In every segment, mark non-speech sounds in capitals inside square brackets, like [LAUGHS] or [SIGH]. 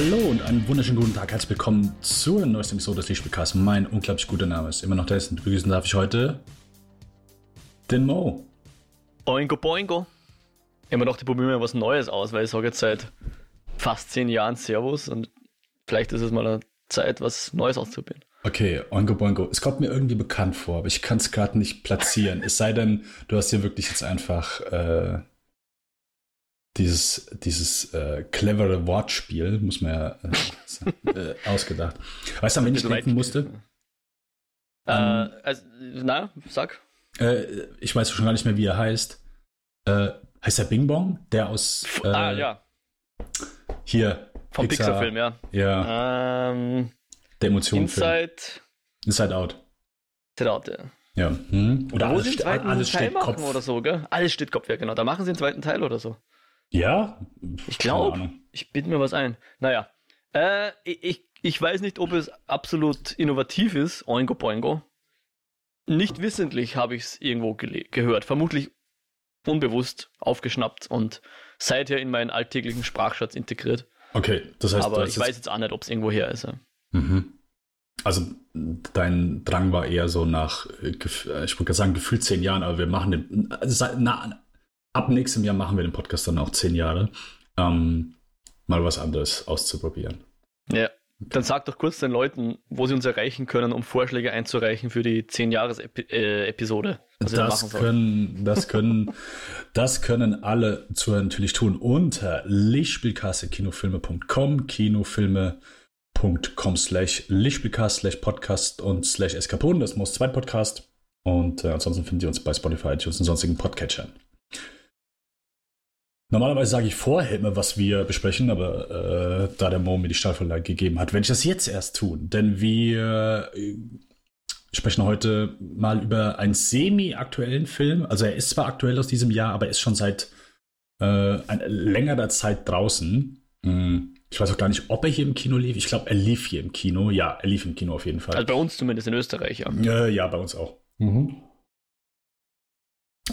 Hallo und einen wunderschönen guten Tag. Herzlich willkommen zur neuesten Episode des Lichtspielcasts. Mein unglaublich guter Name ist immer noch. Und begrüßen darf ich heute den Mo. Boingo Boingo. Immer noch, die probieren mir was Neues aus, weil ich sage jetzt seit fast zehn Jahren Servus und vielleicht ist es mal eine Zeit, was Neues auszuprobieren. Okay, Oingo Boingo. Es kommt mir irgendwie bekannt vor, aber ich kann es gerade nicht platzieren. es sei denn, du hast hier wirklich jetzt einfach äh, dieses, dieses äh, clevere Wortspiel, muss man ja äh, [LAUGHS] äh, ausgedacht. Weißt du, an wen ich denken musste? Äh, also, na, sag. Äh, ich weiß schon gar nicht mehr, wie er heißt. Äh, heißt er Bing Bong? Der aus. ah, ja. Hier. Vom Pixar-Film, ja. Ja. Ähm, der Emotionen. Inside. Inside Out. Inside Out, ja. Ja. Hm. Oder alles, steht, alles steht Kopf. oder so, gell? Alles steht Kopf, ja, genau. Da machen sie einen zweiten Teil oder so. Ja? Ich glaube, ich bitte mir was ein. Naja, äh, ich, ich weiß nicht, ob es absolut innovativ ist, Oingo Boingo. Nicht wissentlich habe ich es irgendwo gehört. Vermutlich unbewusst aufgeschnappt und seither in meinen alltäglichen Sprachschatz integriert. Okay, das heißt, aber ich weiß jetzt auch nicht, ob es irgendwo her ist. Mhm. Also dein Drang war eher so nach, äh, ich würde sagen, gefühlt zehn Jahren, aber wir machen den, also, na, ab nächstem Jahr machen wir den Podcast dann auch zehn Jahre, ähm, mal was anderes auszuprobieren. Ja, dann sag doch kurz den Leuten, wo sie uns erreichen können, um Vorschläge einzureichen für die 10-Jahres-Episode. Das können, das können, das können alle Zuhörer natürlich tun unter lichtspielkasse.kinofilme.com, kinofilme.com slash lichtspielcast slash podcast und slash eskapon, das muss zwei Podcast. Und äh, ansonsten findet ihr uns bei Spotify, iTunes und sonstigen Podcatchern. Normalerweise sage ich vorher immer, was wir besprechen, aber äh, da der Mo mir die Stahlvorlage gegeben hat, werde ich das jetzt erst tun. Denn wir äh, sprechen heute mal über einen semi-aktuellen Film. Also er ist zwar aktuell aus diesem Jahr, aber er ist schon seit äh, längerer Zeit draußen. Hm. Ich weiß auch gar nicht, ob er hier im Kino lief. Ich glaube, er lief hier im Kino. Ja, er lief im Kino auf jeden Fall. Also bei uns zumindest in Österreich, ja. Äh, ja, bei uns auch. Mhm.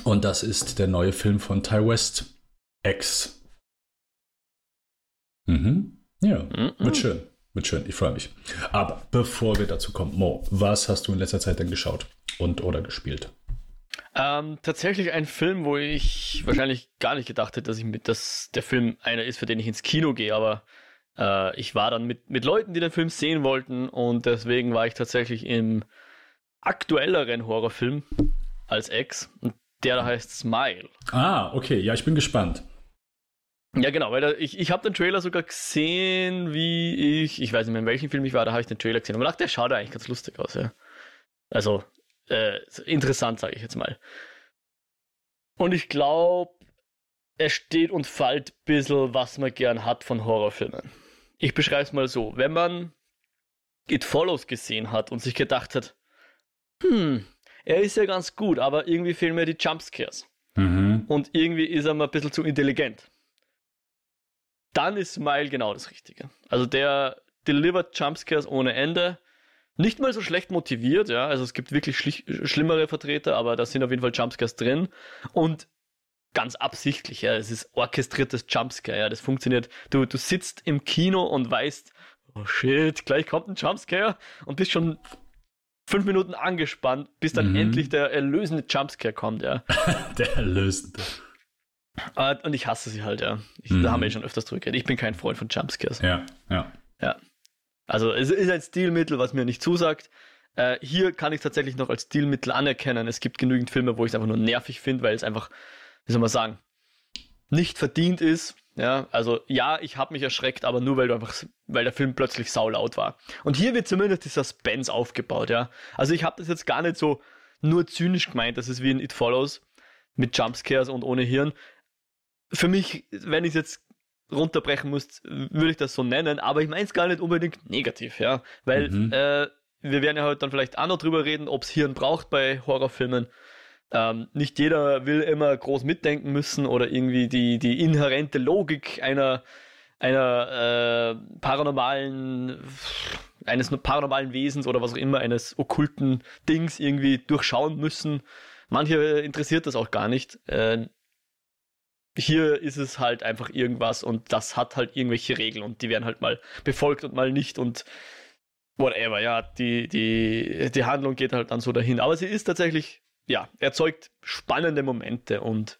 Und das ist der neue Film von Ty West, X. Mhm. Ja, mhm. wird schön. Wird schön, ich freue mich. Aber bevor wir dazu kommen, Mo, was hast du in letzter Zeit denn geschaut und oder gespielt? Ähm, tatsächlich ein Film, wo ich wahrscheinlich gar nicht gedacht hätte, dass ich mit, dass der Film einer ist, für den ich ins Kino gehe, aber äh, ich war dann mit, mit Leuten, die den Film sehen wollten und deswegen war ich tatsächlich im aktuelleren Horrorfilm als Ex und der heißt Smile. Ah, okay, ja, ich bin gespannt. Ja, genau, weil da, ich, ich habe den Trailer sogar gesehen, wie ich, ich weiß nicht mehr, in welchem Film ich war, da habe ich den Trailer gesehen. Und man dachte, der schaut eigentlich ganz lustig aus, ja. Also, äh, interessant, sage ich jetzt mal. Und ich glaube, er steht und fällt ein bisschen, was man gern hat von Horrorfilmen. Ich beschreibe es mal so. Wenn man It Follows gesehen hat und sich gedacht hat, hm, er ist ja ganz gut, aber irgendwie fehlen mir die Jumpscares. Mhm. Und irgendwie ist er mal ein bisschen zu intelligent dann ist Smile genau das Richtige. Also der delivert Jumpscares ohne Ende. Nicht mal so schlecht motiviert, ja. Also es gibt wirklich schlimmere Vertreter, aber da sind auf jeden Fall Jumpscares drin. Und ganz absichtlich, ja. Es ist orchestriertes Jumpscare, ja. Das funktioniert. Du, du sitzt im Kino und weißt, oh shit, gleich kommt ein Jumpscare und bist schon fünf Minuten angespannt, bis dann mhm. endlich der erlösende Jumpscare kommt, ja. [LAUGHS] der erlösende. Uh, und ich hasse sie halt, ja. Ich, mhm. Da haben wir schon öfters drüber Ich bin kein Freund von Jumpscares. Ja, ja. Ja. Also es ist ein Stilmittel, was mir nicht zusagt. Uh, hier kann ich es tatsächlich noch als Stilmittel anerkennen. Es gibt genügend Filme, wo ich es einfach nur nervig finde, weil es einfach, wie soll man sagen, nicht verdient ist. Ja, also ja, ich habe mich erschreckt, aber nur weil du einfach, weil der Film plötzlich saulaut war. Und hier wird zumindest dieser Suspense aufgebaut, ja. Also ich habe das jetzt gar nicht so nur zynisch gemeint, dass es wie in It Follows mit Jumpscares und ohne Hirn, für mich, wenn ich es jetzt runterbrechen muss, würde ich das so nennen, aber ich meine es gar nicht unbedingt negativ, ja, weil mhm. äh, wir werden ja heute dann vielleicht auch noch drüber reden, ob es Hirn braucht bei Horrorfilmen. Ähm, nicht jeder will immer groß mitdenken müssen oder irgendwie die, die inhärente Logik einer, einer äh, paranormalen, eines paranormalen Wesens oder was auch immer, eines okkulten Dings irgendwie durchschauen müssen. Manche interessiert das auch gar nicht. Äh, hier ist es halt einfach irgendwas und das hat halt irgendwelche Regeln und die werden halt mal befolgt und mal nicht und whatever, ja, die, die, die Handlung geht halt dann so dahin. Aber sie ist tatsächlich, ja, erzeugt spannende Momente und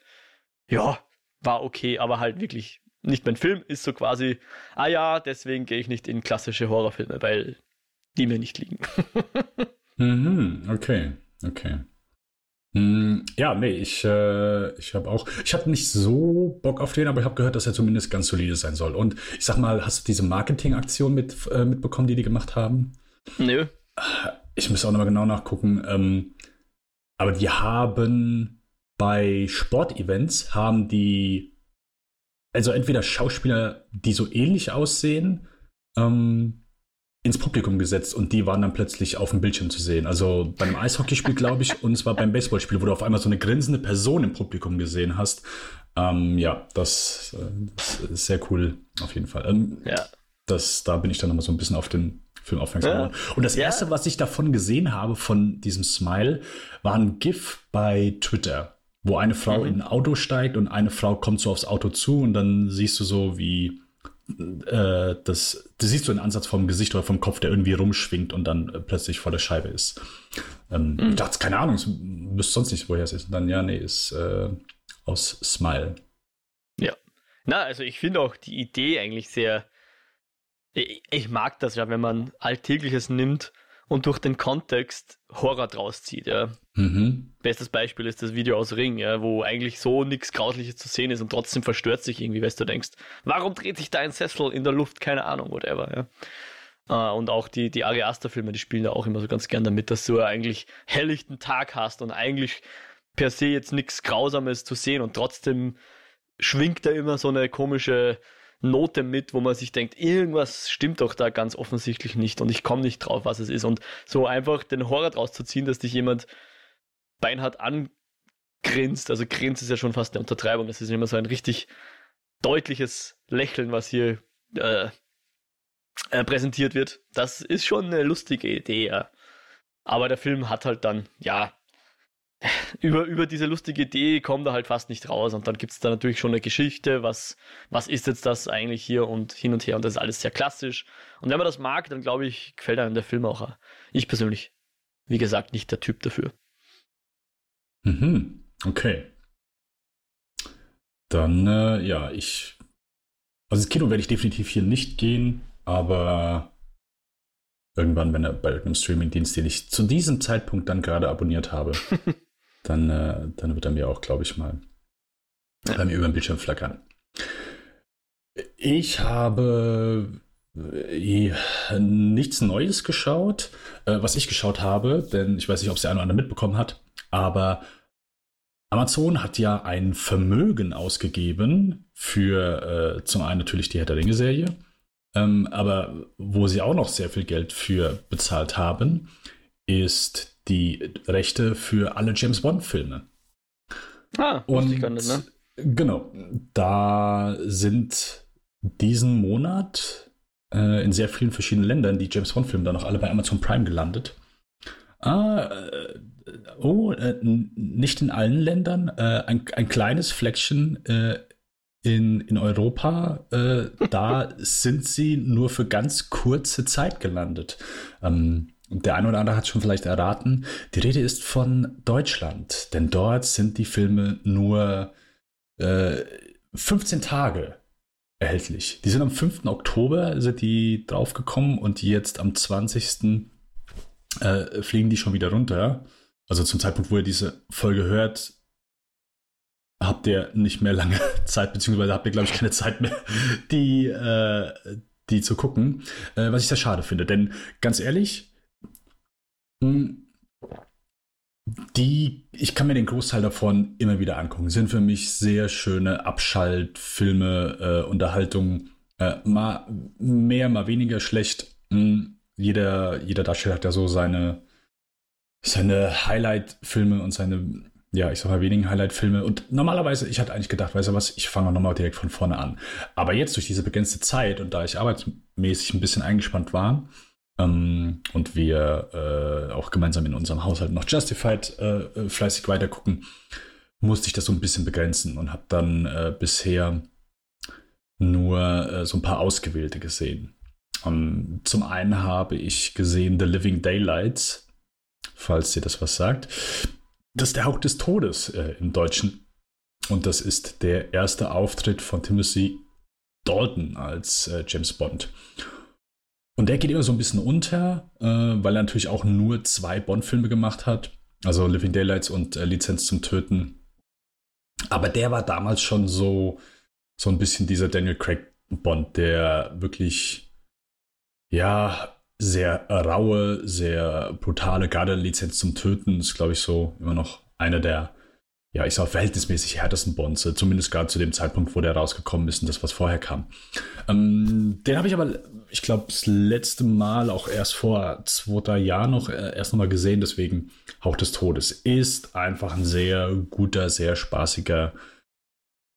ja, war okay, aber halt wirklich nicht mein Film, ist so quasi, ah ja, deswegen gehe ich nicht in klassische Horrorfilme, weil die mir nicht liegen. [LAUGHS] mhm, okay, okay. Ja, nee, ich, äh, ich habe auch, ich habe nicht so Bock auf den, aber ich habe gehört, dass er zumindest ganz solide sein soll. Und ich sag mal, hast du diese Marketingaktion mit, äh, mitbekommen, die die gemacht haben? Nö. Ich muss auch nochmal genau nachgucken. Ähm, aber die haben bei Sportevents haben die, also entweder Schauspieler, die so ähnlich aussehen, ähm, ins Publikum gesetzt und die waren dann plötzlich auf dem Bildschirm zu sehen. Also bei einem Eishockeyspiel, glaube ich, und es war beim Baseballspiel, wo du auf einmal so eine grinsende Person im Publikum gesehen hast. Ähm, ja, das, äh, das, ist sehr cool, auf jeden Fall. Ähm, ja. Das, da bin ich dann nochmal so ein bisschen auf den Film aufmerksam geworden. Ja. Und das erste, ja. was ich davon gesehen habe, von diesem Smile, war ein GIF bei Twitter, wo eine Frau mhm. in ein Auto steigt und eine Frau kommt so aufs Auto zu und dann siehst du so, wie äh, das, das siehst du einen Ansatz vom Gesicht oder vom Kopf, der irgendwie rumschwingt und dann äh, plötzlich vor der Scheibe ist. Ähm, mhm. Ich dachte, keine Ahnung, ich wüsste sonst nicht, woher es ist. Und dann, ja, nee, ist äh, aus Smile. Ja. Na, also ich finde auch die Idee eigentlich sehr. Ich, ich mag das ja, wenn man Alltägliches nimmt und durch den Kontext Horror draus zieht. Ja. Mhm. Bestes Beispiel ist das Video aus Ring, ja, wo eigentlich so nichts Grausliches zu sehen ist und trotzdem verstört sich irgendwie, weil du denkst, warum dreht sich da ein Sessel in der Luft? Keine Ahnung, whatever. Ja. Uh, und auch die, die Ari Aster-Filme, die spielen da auch immer so ganz gern damit, dass du eigentlich helllichten Tag hast und eigentlich per se jetzt nichts Grausames zu sehen und trotzdem schwingt da immer so eine komische Note mit, wo man sich denkt, irgendwas stimmt doch da ganz offensichtlich nicht und ich komme nicht drauf, was es ist. Und so einfach den Horror draus zu ziehen, dass dich jemand beinhart angrinst, also grinst ist ja schon fast eine Untertreibung, das ist immer so ein richtig deutliches Lächeln, was hier äh, äh, präsentiert wird. Das ist schon eine lustige Idee, ja. Aber der Film hat halt dann, ja, [LAUGHS] über, über diese lustige Idee kommt er halt fast nicht raus. Und dann gibt es da natürlich schon eine Geschichte, was, was ist jetzt das eigentlich hier und hin und her. Und das ist alles sehr klassisch. Und wenn man das mag, dann glaube ich, gefällt einem der Film auch. Ich persönlich, wie gesagt, nicht der Typ dafür. Mhm, okay. Dann, äh, ja, ich. Also ins Kino werde ich definitiv hier nicht gehen, aber irgendwann, wenn er bei irgendeinem Streamingdienst, den ich zu diesem Zeitpunkt dann gerade abonniert habe, [LAUGHS] dann, äh, dann wird er mir auch, glaube ich, mal ja. bei mir über den Bildschirm flackern. Ich habe äh, nichts Neues geschaut, äh, was ich geschaut habe, denn ich weiß nicht, ob es der eine oder andere mitbekommen hat, aber Amazon hat ja ein Vermögen ausgegeben für äh, zum einen natürlich die Herr der Ringe-Serie, ähm, aber wo sie auch noch sehr viel Geld für bezahlt haben, ist die Rechte für alle James Bond-Filme. Ah, und ich nicht, ne? Genau, da sind diesen Monat äh, in sehr vielen verschiedenen Ländern die James Bond-Filme dann noch alle bei Amazon Prime gelandet. Ah, äh, oh, äh, nicht in allen Ländern, äh, ein, ein kleines Fleckchen in, in Europa, [LAUGHS] da sind sie nur für ganz kurze Zeit gelandet. Ähm, der eine oder andere hat schon vielleicht erraten, die Rede ist von Deutschland, denn dort sind die Filme nur äh, 15 Tage erhältlich. Die sind am 5. Oktober, sind die draufgekommen und jetzt am 20. Äh, fliegen die schon wieder runter. Also zum Zeitpunkt, wo ihr diese Folge hört, habt ihr nicht mehr lange [LAUGHS] Zeit, beziehungsweise habt ihr, glaube ich, keine Zeit mehr, [LAUGHS] die, äh, die zu gucken. Äh, was ich sehr schade finde. Denn ganz ehrlich, hm. Die, ich kann mir den Großteil davon immer wieder angucken. Sind für mich sehr schöne Abschaltfilme, äh, Unterhaltung. Äh, mal mehr, mal weniger schlecht. Mhm. Jeder, jeder Darsteller hat ja so seine, seine Highlight-Filme und seine, ja, ich sag mal, wenigen Highlight-Filme. Und normalerweise, ich hatte eigentlich gedacht, weißt du was, ich fange nochmal direkt von vorne an. Aber jetzt durch diese begrenzte Zeit und da ich arbeitsmäßig ein bisschen eingespannt war, ähm, und wir äh, auch gemeinsam in unserem Haushalt noch Justified äh, fleißig weitergucken, musste ich das so ein bisschen begrenzen und habe dann äh, bisher nur äh, so ein paar ausgewählte gesehen. Um, ähm, zum einen habe ich gesehen The Living Daylights, falls dir das was sagt. Das ist der Hauch des Todes äh, im Deutschen. Und das ist der erste Auftritt von Timothy Dalton als äh, James Bond. Und der geht immer so ein bisschen unter, äh, weil er natürlich auch nur zwei Bond-Filme gemacht hat. Also Living Daylights und äh, Lizenz zum Töten. Aber der war damals schon so, so ein bisschen dieser Daniel Craig Bond, der wirklich, ja, sehr raue, sehr brutale Garde-Lizenz zum Töten ist, glaube ich, so immer noch einer der ja, ich sag verhältnismäßig härtesten Bonds, zumindest gerade zu dem Zeitpunkt, wo der rausgekommen ist und das, was vorher kam. Ähm, den habe ich aber, ich glaube, das letzte Mal auch erst vor zwei, Jahren noch äh, erst nochmal gesehen, deswegen Hauch des Todes ist einfach ein sehr guter, sehr spaßiger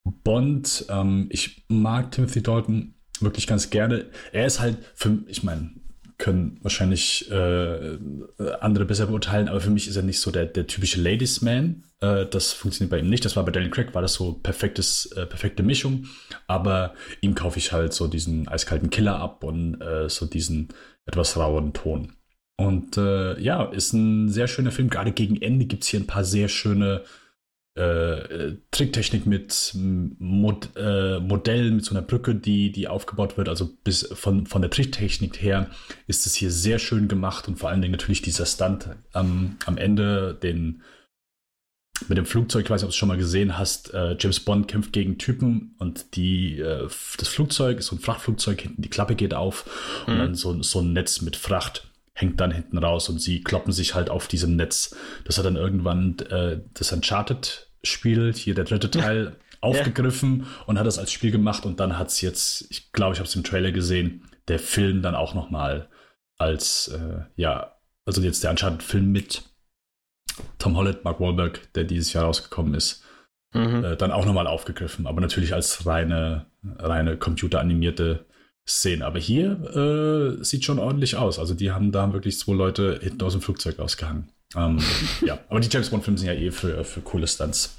Bond. Ähm, ich mag Timothy Dalton wirklich ganz gerne. Er ist halt für, ich meine, können wahrscheinlich äh, andere besser beurteilen, aber für mich ist er nicht so der, der typische Ladies Man. Äh, das funktioniert bei ihm nicht. Das war bei Daniel Craig, war das so perfektes, äh, perfekte Mischung. Aber ihm kaufe ich halt so diesen eiskalten Killer ab und äh, so diesen etwas rauen Ton. Und äh, ja, ist ein sehr schöner Film. Gerade gegen Ende gibt es hier ein paar sehr schöne äh, Tricktechnik mit Mod, äh, Modellen, mit so einer Brücke, die, die aufgebaut wird. Also bis von, von der Tricktechnik her ist es hier sehr schön gemacht und vor allen Dingen natürlich dieser Stunt am, am Ende, den mit dem Flugzeug, ich weiß nicht, ob du es schon mal gesehen hast, äh, James Bond kämpft gegen Typen und die, äh, das Flugzeug ist so ein Frachtflugzeug, hinten die Klappe geht auf mhm. und dann so, so ein Netz mit Fracht hängt dann hinten raus und sie kloppen sich halt auf diesem Netz. Das hat dann irgendwann äh, das Uncharted spielt, hier der dritte Teil, aufgegriffen ja. und hat das als Spiel gemacht und dann hat es jetzt, ich glaube, ich habe es im Trailer gesehen, der Film dann auch nochmal als, äh, ja, also jetzt der Uncharted-Film mit Tom Holland, Mark Wahlberg, der dieses Jahr rausgekommen ist, mhm. äh, dann auch nochmal aufgegriffen, aber natürlich als reine, reine computeranimierte Szene. Aber hier äh, sieht schon ordentlich aus. Also die haben da wirklich zwei Leute hinten aus dem Flugzeug ausgehangen. Ähm, ja, aber die James Bond-Filme sind ja eh für, für coole Stunts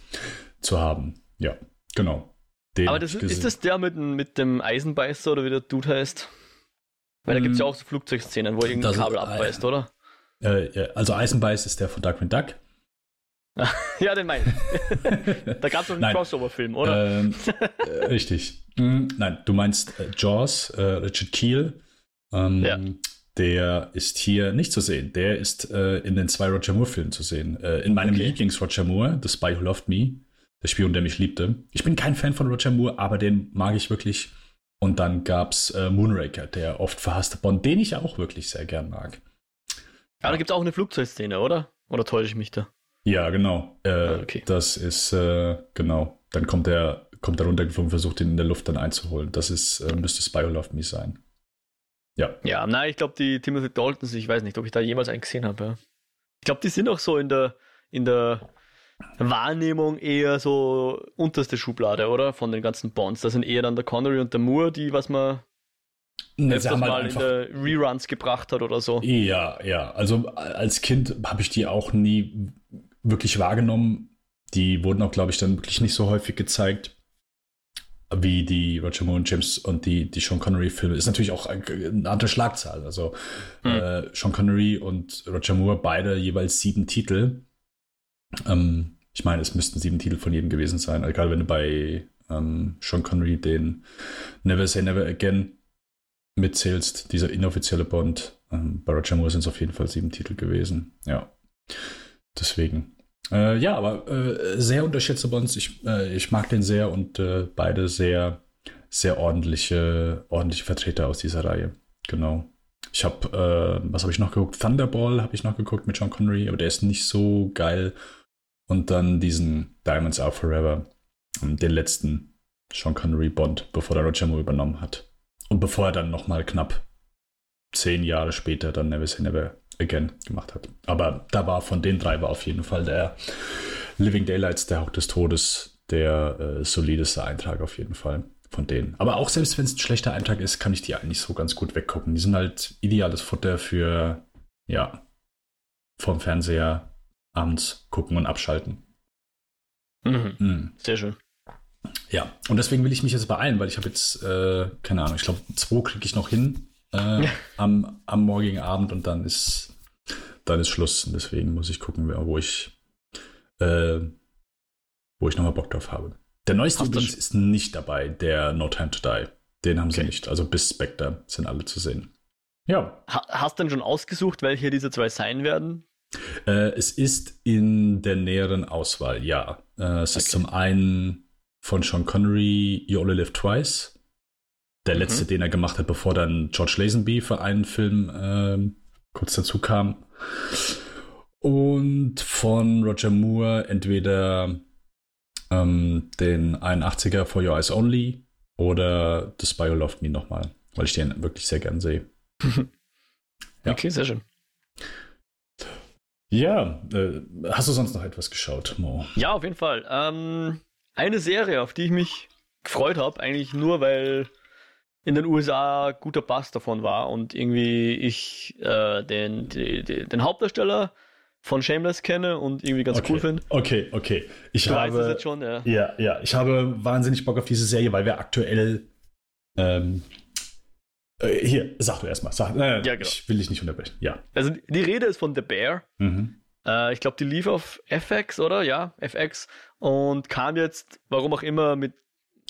zu haben. Ja, genau. Den aber das ist, das der mit, mit dem Eisenbeißer oder wie der Dude heißt? Weil da gibt es ja ähm, auch so Flugzeugszenen, wo irgendein Kabel äh, abreißt, oder? Äh, also Eisenbeiß ist der von Darkwing Duck. [LAUGHS] ja, den meine ich. [LAUGHS] da gab es doch einen Crossover-Film, oder? Ähm, [LAUGHS] äh, richtig. Hm, nein, du meinst äh, Jaws, äh, Richard Keel. Ähm, ja. Der ist hier nicht zu sehen. Der ist äh, in den zwei Roger Moore-Filmen zu sehen. Äh, in meinem okay. Lieblings-Roger Moore, The Spy Who Loved Me, der Spion, der mich liebte. Ich bin kein Fan von Roger Moore, aber den mag ich wirklich. Und dann gab es äh, Moonraker, der oft verhasste Bond, den ich auch wirklich sehr gern mag. Aber da gibt es auch eine Flugzeugszene, oder? Oder täusche ich mich da? Ja, genau. Äh, ah, okay. Das ist, äh, genau. Dann kommt er, kommt er runtergeflogen, und versucht ihn in der Luft dann einzuholen. Das ist, äh, müsste Spy Who Loved Me sein. Ja. Ja, nein, ich glaube, die Timothy Daltons, ich weiß nicht, ob ich da jemals einen gesehen habe. Ja. Ich glaube, die sind auch so in der, in der Wahrnehmung eher so unterste Schublade, oder? Von den ganzen Bonds. Das sind eher dann der Connery und der Moore, die, was man ne, öfters halt mal in der Reruns gebracht hat oder so. Ja, ja. Also als Kind habe ich die auch nie wirklich wahrgenommen. Die wurden auch, glaube ich, dann wirklich nicht so häufig gezeigt wie die Roger Moore und James und die, die Sean Connery-Filme. Ist natürlich auch eine andere Schlagzahl. Also hm. äh, Sean Connery und Roger Moore beide jeweils sieben Titel. Ähm, ich meine, es müssten sieben Titel von jedem gewesen sein. Egal, wenn du bei ähm, Sean Connery den Never Say Never Again mitzählst, dieser inoffizielle Bond. Ähm, bei Roger Moore sind es auf jeden Fall sieben Titel gewesen. Ja. Deswegen. Äh, ja, aber äh, sehr unterschätzte Bonds. Ich, äh, ich mag den sehr und äh, beide sehr, sehr ordentliche, ordentliche Vertreter aus dieser Reihe. Genau. Ich habe, äh, was habe ich noch geguckt? Thunderball habe ich noch geguckt mit John Connery, aber der ist nicht so geil. Und dann diesen Diamonds Are Forever, ähm, den letzten Sean Connery Bond, bevor der Roger Moore übernommen hat. Und bevor er dann nochmal knapp zehn Jahre später dann Never Say Never Again gemacht hat. Aber da war von den drei war auf jeden Fall der Living Daylights, der Hauch des Todes, der äh, solideste Eintrag auf jeden Fall von denen. Aber auch selbst wenn es ein schlechter Eintrag ist, kann ich die eigentlich so ganz gut weggucken. Die sind halt ideales Futter für, ja, vom Fernseher abends gucken und abschalten. Mhm. Mhm. Sehr schön. Ja, und deswegen will ich mich jetzt beeilen, weil ich habe jetzt, äh, keine Ahnung, ich glaube, zwei kriege ich noch hin äh, am, am morgigen Abend und dann ist, dann ist Schluss. Und deswegen muss ich gucken, wo ich, äh, wo ich nochmal Bock drauf habe. Der neueste übrigens ist nicht dabei, der No Time to Die. Den haben okay. sie nicht. Also bis Spectre sind alle zu sehen. Ja. Ha hast du denn schon ausgesucht, welche diese zwei sein werden? Äh, es ist in der näheren Auswahl, ja. Äh, es okay. ist zum einen von Sean Connery You Only Live Twice. Der mhm. letzte, den er gemacht hat, bevor dann George Lazenby für einen Film äh, kurz dazu kam. Und von Roger Moore entweder ähm, den 81er For Your Eyes Only oder The Spy Who Loved Me nochmal, weil ich den wirklich sehr gern sehe. [LAUGHS] ja. Okay, sehr schön. Ja, äh, hast du sonst noch etwas geschaut, Mo? Ja, auf jeden Fall. Ähm, eine Serie, auf die ich mich gefreut habe, eigentlich nur, weil in den USA guter Bass davon war und irgendwie ich äh, den, die, die, den Hauptdarsteller von Shameless kenne und irgendwie ganz okay. cool finde. Okay, okay. Ich du habe, jetzt schon, ja. ja. Ja, ich habe wahnsinnig Bock auf diese Serie, weil wir aktuell ähm, äh, hier, sag du erstmal. Sag, äh, ja, genau. Ich will dich nicht unterbrechen. Ja. Also die Rede ist von The Bear. Mhm. Äh, ich glaube, die lief auf FX, oder? Ja, FX. Und kam jetzt, warum auch immer, mit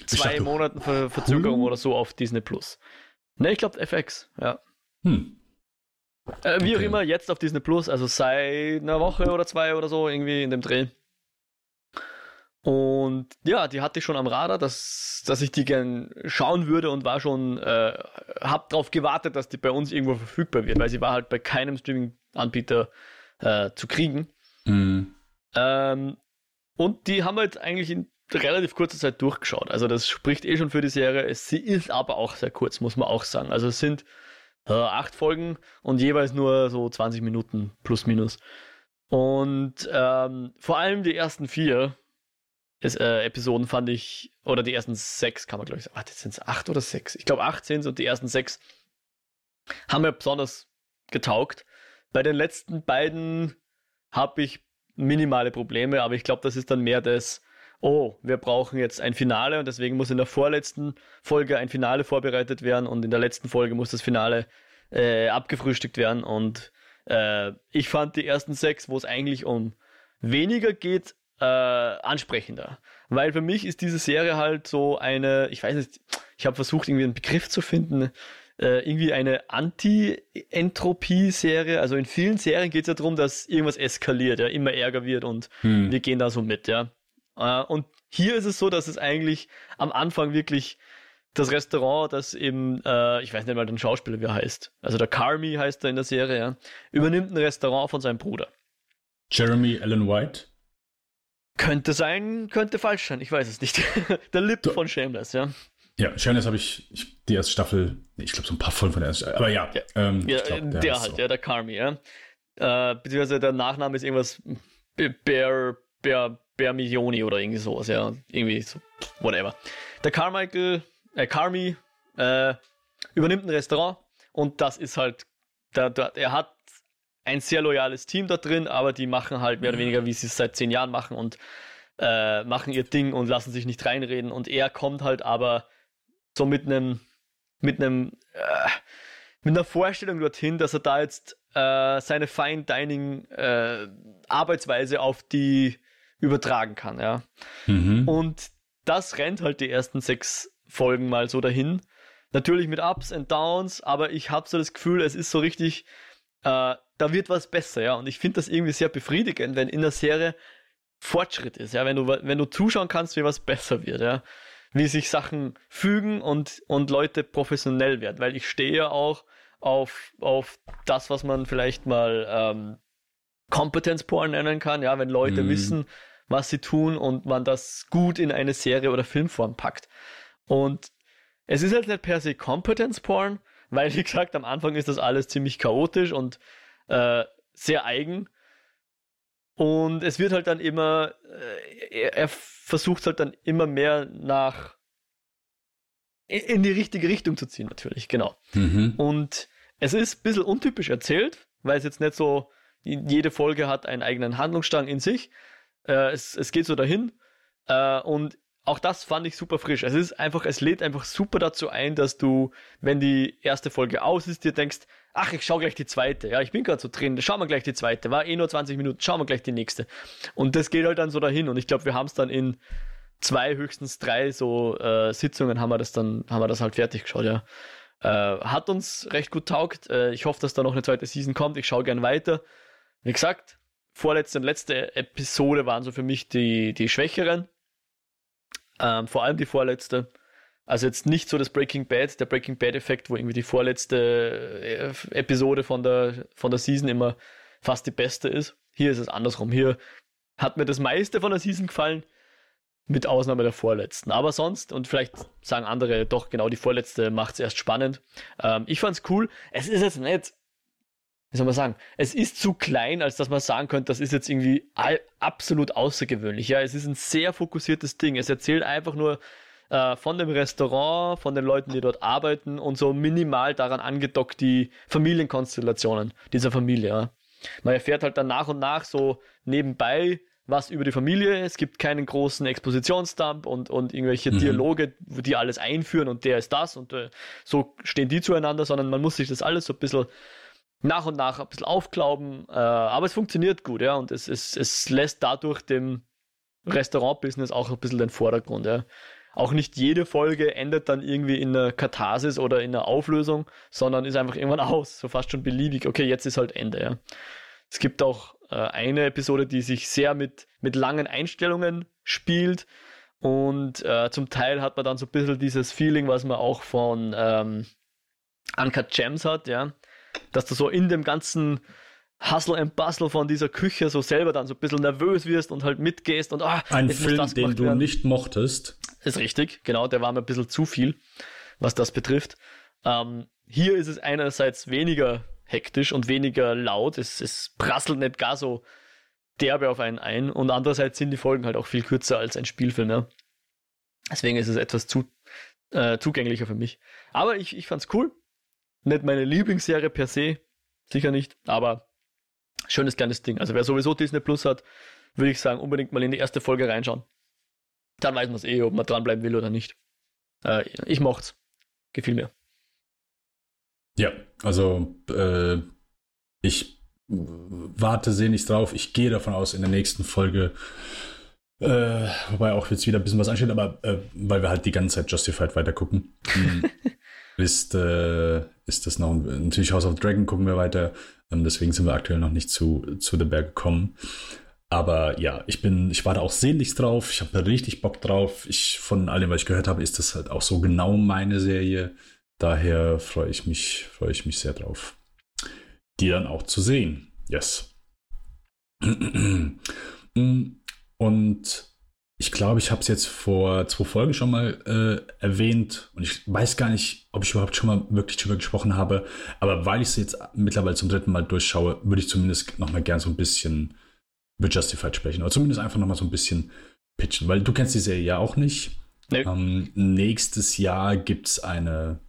zwei dachte, Monaten Ver Verzögerung oder so auf Disney Plus. Ne, ich glaube FX, ja. Hm. Äh, wie okay. auch immer, jetzt auf Disney Plus, also seit einer Woche oder zwei oder so, irgendwie in dem Dreh. Und ja, die hatte ich schon am Radar, dass, dass ich die gern schauen würde und war schon, äh, hab darauf gewartet, dass die bei uns irgendwo verfügbar wird, weil sie war halt bei keinem Streaming-Anbieter äh, zu kriegen. Mhm. Ähm, und die haben wir jetzt eigentlich in relativ kurzer Zeit durchgeschaut. Also das spricht eh schon für die Serie. Sie ist aber auch sehr kurz, muss man auch sagen. Also es sind äh, acht Folgen und jeweils nur so 20 Minuten plus minus. Und ähm, vor allem die ersten vier ist, äh, Episoden fand ich, oder die ersten sechs kann man glaube ich sagen. Warte, sind es acht oder sechs? Ich glaube acht sind und die ersten sechs haben mir besonders getaugt. Bei den letzten beiden habe ich minimale Probleme, aber ich glaube, das ist dann mehr das, oh, wir brauchen jetzt ein Finale und deswegen muss in der vorletzten Folge ein Finale vorbereitet werden und in der letzten Folge muss das Finale äh, abgefrühstückt werden und äh, ich fand die ersten sechs, wo es eigentlich um weniger geht, äh, ansprechender. Weil für mich ist diese Serie halt so eine, ich weiß nicht, ich habe versucht, irgendwie einen Begriff zu finden, äh, irgendwie eine Anti-Entropie-Serie. Also in vielen Serien geht es ja darum, dass irgendwas eskaliert, ja, immer ärger wird und hm. wir gehen da so mit, ja. Äh, und hier ist es so, dass es eigentlich am Anfang wirklich das Restaurant, das eben, äh, ich weiß nicht mal den Schauspieler, wie er heißt, also der Carmi heißt er in der Serie, ja, übernimmt ein Restaurant von seinem Bruder. Jeremy Allen White? Könnte sein, könnte falsch sein, ich weiß es nicht. [LAUGHS] der Lip von Shameless, ja. Ja, Shameless habe ich, ich, die erste Staffel, ich glaube so ein paar Folgen von der ersten Staffel, aber ja. Ja, ähm, ja glaub, der, der halt, so. ja, der Carmi, ja. Äh, beziehungsweise der Nachname ist irgendwas Bear, Bear, Bermioni oder irgendwie sowas, ja. Irgendwie so, whatever. Der Carmichael, äh, Carmi, äh, übernimmt ein Restaurant und das ist halt, der, der, er hat ein sehr loyales Team da drin, aber die machen halt mehr oder weniger, wie sie es seit zehn Jahren machen und äh, machen ihr Ding und lassen sich nicht reinreden. Und er kommt halt aber so mit einem, mit einem, äh, mit einer Vorstellung dorthin, dass er da jetzt äh, seine Fine Dining äh, Arbeitsweise auf die übertragen kann, ja. Mhm. Und das rennt halt die ersten sechs Folgen mal so dahin. Natürlich mit Ups und Downs, aber ich habe so das Gefühl, es ist so richtig, äh, da wird was besser, ja. Und ich finde das irgendwie sehr befriedigend, wenn in der Serie Fortschritt ist, ja, wenn du, wenn du zuschauen kannst, wie was besser wird, ja. Wie sich Sachen fügen und, und Leute professionell werden, weil ich stehe ja auch auf, auf das, was man vielleicht mal ähm, Competence-Porn nennen kann, ja, wenn Leute mhm. wissen, was sie tun und man das gut in eine Serie oder Filmform packt. Und es ist halt nicht per se Competence-Porn, [LAUGHS] weil, wie gesagt, am Anfang ist das alles ziemlich chaotisch und äh, sehr eigen. Und es wird halt dann immer, äh, er, er versucht halt dann immer mehr nach in die richtige Richtung zu ziehen, natürlich, genau. Mhm. Und es ist ein bisschen untypisch erzählt, weil es jetzt nicht so, jede Folge hat einen eigenen Handlungsstrang in sich. Äh, es, es geht so dahin. Äh, und auch das fand ich super frisch. Es ist einfach, es lädt einfach super dazu ein, dass du, wenn die erste Folge aus ist, dir denkst, ach, ich schau gleich die zweite. Ja, ich bin gerade so drin, schauen wir gleich die zweite. War eh nur 20 Minuten, schauen wir gleich die nächste. Und das geht halt dann so dahin. Und ich glaube, wir haben es dann in zwei, höchstens drei so äh, Sitzungen haben wir das dann, haben wir das halt fertig geschaut, ja. Äh, hat uns recht gut taugt. Äh, ich hoffe, dass da noch eine zweite Season kommt. Ich schaue gern weiter. Wie gesagt, vorletzte und letzte Episode waren so für mich die, die schwächeren. Ähm, vor allem die vorletzte. Also jetzt nicht so das Breaking Bad, der Breaking Bad-Effekt, wo irgendwie die vorletzte äh, Episode von der, von der Season immer fast die beste ist. Hier ist es andersrum. Hier hat mir das meiste von der Season gefallen, mit Ausnahme der vorletzten. Aber sonst, und vielleicht sagen andere doch genau, die vorletzte macht es erst spannend. Ähm, ich fand's cool. Es ist jetzt nicht, wie soll man sagen, es ist zu klein, als dass man sagen könnte, das ist jetzt irgendwie absolut außergewöhnlich. Ja, es ist ein sehr fokussiertes Ding. Es erzählt einfach nur äh, von dem Restaurant, von den Leuten, die dort arbeiten und so minimal daran angedockt die Familienkonstellationen dieser Familie. Ja. Man erfährt halt dann nach und nach so nebenbei was über die Familie. Es gibt keinen großen Expositionsdump und, und irgendwelche mhm. Dialoge, die alles einführen und der ist das und äh, so stehen die zueinander, sondern man muss sich das alles so ein bisschen nach und nach ein bisschen aufklauben. Äh, aber es funktioniert gut, ja, und es, es, es lässt dadurch dem Restaurant-Business auch ein bisschen den Vordergrund, ja. Auch nicht jede Folge endet dann irgendwie in einer Katharsis oder in einer Auflösung, sondern ist einfach irgendwann [LAUGHS] aus, so fast schon beliebig. Okay, jetzt ist halt Ende, ja. Es gibt auch äh, eine Episode, die sich sehr mit, mit langen Einstellungen spielt. Und äh, zum Teil hat man dann so ein bisschen dieses Feeling, was man auch von ähm, Uncut Gems hat, ja. Dass du so in dem ganzen Hustle and Bustle von dieser Küche so selber dann so ein bisschen nervös wirst und halt mitgehst und ah, ein Film, den du werden. nicht mochtest. Ist richtig, genau, der war mir ein bisschen zu viel, was das betrifft. Ähm, hier ist es einerseits weniger hektisch und weniger laut. Es, es prasselt nicht gar so derbe auf einen ein. Und andererseits sind die Folgen halt auch viel kürzer als ein Spielfilm. Ja. Deswegen ist es etwas zu, äh, zugänglicher für mich. Aber ich, ich fand's cool. Nicht meine Lieblingsserie per se, sicher nicht, aber schönes kleines Ding. Also wer sowieso Disney Plus hat, würde ich sagen, unbedingt mal in die erste Folge reinschauen. Dann weiß man es eh, ob man dranbleiben will oder nicht. Äh, ich mocht's. Gefiel mir. Ja, also äh, ich warte sehnlichst drauf. Ich gehe davon aus, in der nächsten Folge, äh, wobei auch jetzt wieder ein bisschen was ansteht, aber äh, weil wir halt die ganze Zeit Justified weiter gucken, [LAUGHS] hm, ist, äh, ist das noch, natürlich House of Dragon gucken wir weiter, ähm, deswegen sind wir aktuell noch nicht zu, zu The Bear gekommen. Aber ja, ich bin, ich warte auch sehnlichst drauf. Ich habe richtig Bock drauf. Ich, von allem, was ich gehört habe, ist das halt auch so genau meine Serie. Daher freue ich mich, freue ich mich sehr drauf, die dann auch zu sehen. Yes. [CLEARS THROAT] Und ich glaube, ich habe es jetzt vor zwei Folgen schon mal äh, erwähnt und ich weiß gar nicht, ob ich überhaupt schon mal wirklich darüber gesprochen habe. Aber weil ich es jetzt mittlerweile zum dritten Mal durchschaue, würde ich zumindest noch mal gern so ein bisschen über Justified sprechen oder zumindest einfach noch mal so ein bisschen pitchen, weil du kennst die Serie ja auch nicht. Nee. Ähm, nächstes Jahr gibt es eine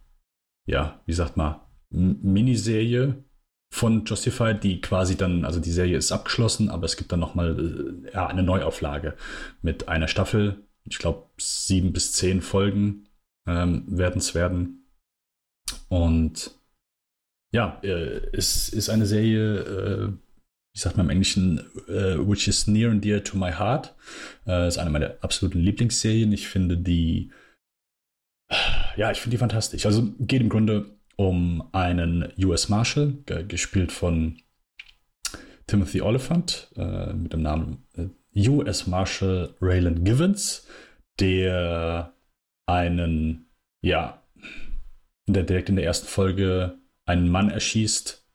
ja, wie sagt man, Miniserie von Justified, die quasi dann, also die Serie ist abgeschlossen, aber es gibt dann nochmal äh, ja, eine Neuauflage mit einer Staffel. Ich glaube, sieben bis zehn Folgen ähm, werden es werden. Und ja, äh, es ist eine Serie, äh, wie sagt man im Englischen, äh, which is near and dear to my heart. Äh, ist eine meiner absoluten Lieblingsserien. Ich finde die ja, ich finde die fantastisch. Also geht im Grunde um einen US Marshal, gespielt von Timothy Oliphant, äh, mit dem Namen äh, US Marshal Raylan Givens, der einen, ja, der direkt in der ersten Folge einen Mann erschießt,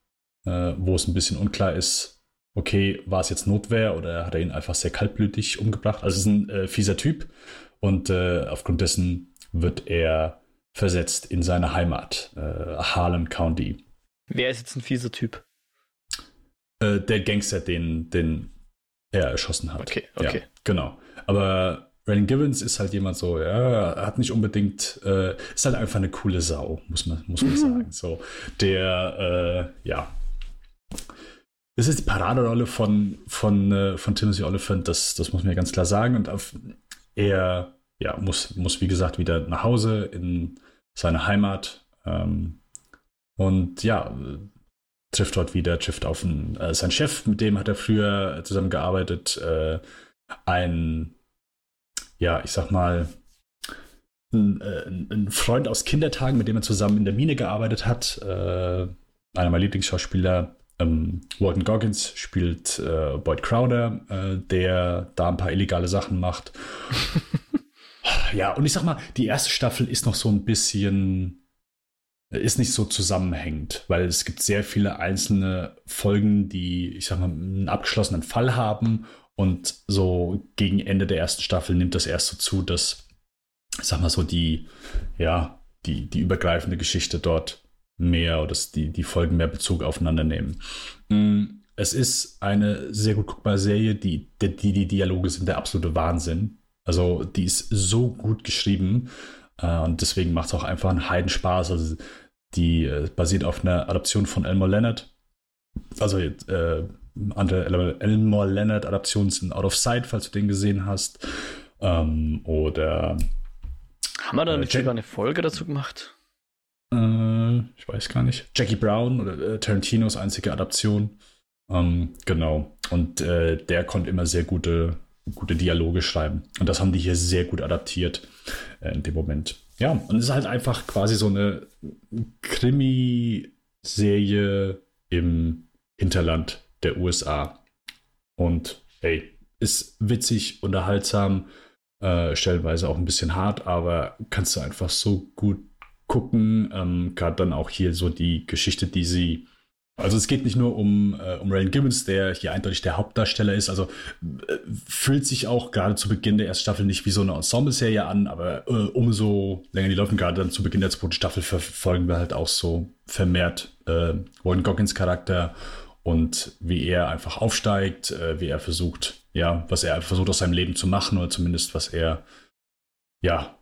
äh, wo es ein bisschen unklar ist, okay, war es jetzt Notwehr oder hat er ihn einfach sehr kaltblütig umgebracht? Also es ist ein äh, fieser Typ und äh, aufgrund dessen wird er versetzt in seine Heimat, äh, Harlan County. Wer ist jetzt ein fieser Typ? Äh, der Gangster, den, den er erschossen hat. Okay, okay. Ja, genau. Aber Ryan Gibbons ist halt jemand so, ja, hat nicht unbedingt, äh, ist halt einfach eine coole Sau, muss man, muss man [LAUGHS] sagen. So, der, äh, ja. Das ist die Paraderolle von, von, äh, von Timothy Oliphant, das, das muss man ja ganz klar sagen. Und auf, er ja, muss, muss, wie gesagt, wieder nach Hause in seine Heimat. Ähm, und ja, trifft dort wieder, trifft auf einen, äh, seinen Chef, mit dem hat er früher zusammengearbeitet. Äh, ein, ja, ich sag mal, ein, äh, ein, Freund aus Kindertagen, mit dem er zusammen in der Mine gearbeitet hat. Äh, einer meiner Lieblingsschauspieler, ähm, Walton Goggins, spielt äh, Boyd Crowder, der da ein paar illegale Sachen macht. [LAUGHS] ja, und ich sag mal, die erste Staffel ist noch so ein bisschen ist nicht so zusammenhängend, weil es gibt sehr viele einzelne Folgen, die, ich sag mal, einen abgeschlossenen Fall haben und so gegen Ende der ersten Staffel nimmt das erst so zu, dass, ich sag mal so, die, ja, die, die übergreifende Geschichte dort mehr oder die, die Folgen mehr Bezug aufeinander nehmen. Mm, es ist eine sehr gut guckbare Serie, die, die, die Dialoge sind der absolute Wahnsinn. Also die ist so gut geschrieben äh, und deswegen macht es auch einfach einen Heidenspaß. Also die äh, basiert auf einer Adaption von Elmore Leonard. Also äh, andere Elmore Leonard Adaptionen sind Out of Sight, falls du den gesehen hast. Ähm, oder haben wir da äh, nicht sogar eine Folge dazu gemacht? Äh, ich weiß gar nicht. Jackie Brown oder äh, Tarantinos einzige Adaption. Ähm, genau. Und der konnte immer sehr gute, gute Dialoge schreiben. Und das haben die hier sehr gut adaptiert äh, in dem Moment. Ja, und es ist halt einfach quasi so eine Krimi-Serie im Hinterland der USA. Und hey, ist witzig, unterhaltsam, äh, stellenweise auch ein bisschen hart, aber kannst du einfach so gut gucken. Ähm, Gerade dann auch hier so die Geschichte, die sie also es geht nicht nur um, äh, um Ryan Gibbons, der hier eindeutig der Hauptdarsteller ist. Also äh, fühlt sich auch gerade zu Beginn der ersten Staffel nicht wie so eine Ensemble-Serie an, aber äh, umso länger die laufen, gerade dann zu Beginn der zweiten Staffel verfolgen wir halt auch so vermehrt äh, Walton Goggins Charakter und wie er einfach aufsteigt, äh, wie er versucht, ja, was er versucht aus seinem Leben zu machen oder zumindest was er, ja,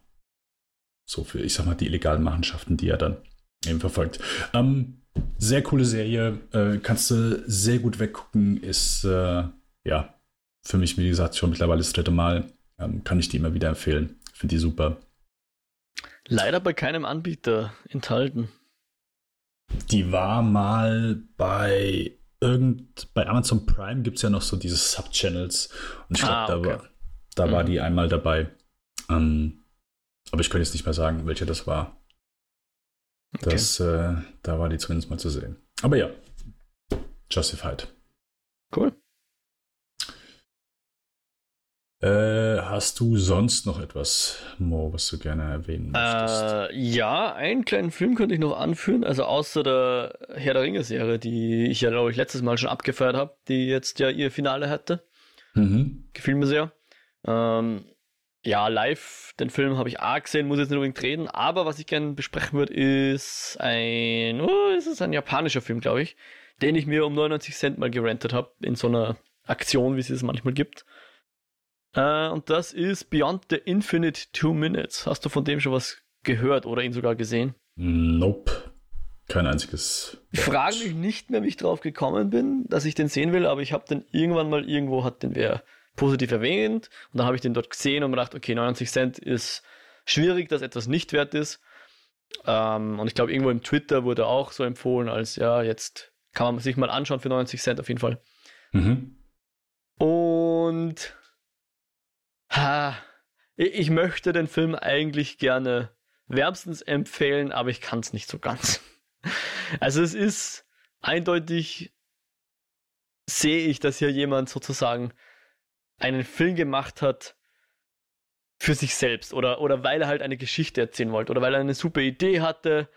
so für, ich sag mal, die illegalen Machenschaften, die er dann eben verfolgt. Ähm, sehr coole Serie, äh, kannst du sehr gut weggucken, ist äh, ja für mich, wie gesagt, schon mittlerweile das dritte Mal. Ähm, kann ich die immer wieder empfehlen. Finde die super. Leider bei keinem Anbieter enthalten. Die war mal bei irgend bei Amazon Prime gibt es ja noch so diese Subchannels und ich glaube, ah, okay. da, war, da mhm. war die einmal dabei. Ähm, aber ich könnte jetzt nicht mehr sagen, welche das war. Okay. Das, äh, da war die zumindest mal zu sehen. Aber ja, Justified. Cool. Äh, hast du sonst noch etwas, Mo, was du gerne erwähnen möchtest? Äh, ja, einen kleinen Film könnte ich noch anführen, also außer der Herr der Ringe-Serie, die ich ja, glaube ich, letztes Mal schon abgefeiert habe, die jetzt ja ihr Finale hatte. Mhm. Gefiel mir sehr. Ähm, ja, live, den Film habe ich auch gesehen, muss jetzt nicht unbedingt reden, aber was ich gerne besprechen würde, ist ein, oh, ist es ein japanischer Film, glaube ich, den ich mir um 99 Cent mal gerentet habe, in so einer Aktion, wie es es manchmal gibt. Äh, und das ist Beyond the Infinite Two Minutes. Hast du von dem schon was gehört oder ihn sogar gesehen? Nope. Kein einziges. Ich frage mich nicht mehr, wie ich drauf gekommen bin, dass ich den sehen will, aber ich habe den irgendwann mal irgendwo, hat den wer positiv erwähnt und dann habe ich den dort gesehen und mir gedacht, okay, 99 Cent ist schwierig, dass etwas nicht wert ist. Ähm, und ich glaube, irgendwo im Twitter wurde auch so empfohlen, als ja, jetzt kann man sich mal anschauen für 90 Cent auf jeden Fall. Mhm. Und ha, ich möchte den Film eigentlich gerne wärmstens empfehlen, aber ich kann es nicht so ganz. [LAUGHS] Also es ist eindeutig, sehe ich, dass hier jemand sozusagen einen Film gemacht hat für sich selbst oder, oder weil er halt eine Geschichte erzählen wollte oder weil er eine super Idee hatte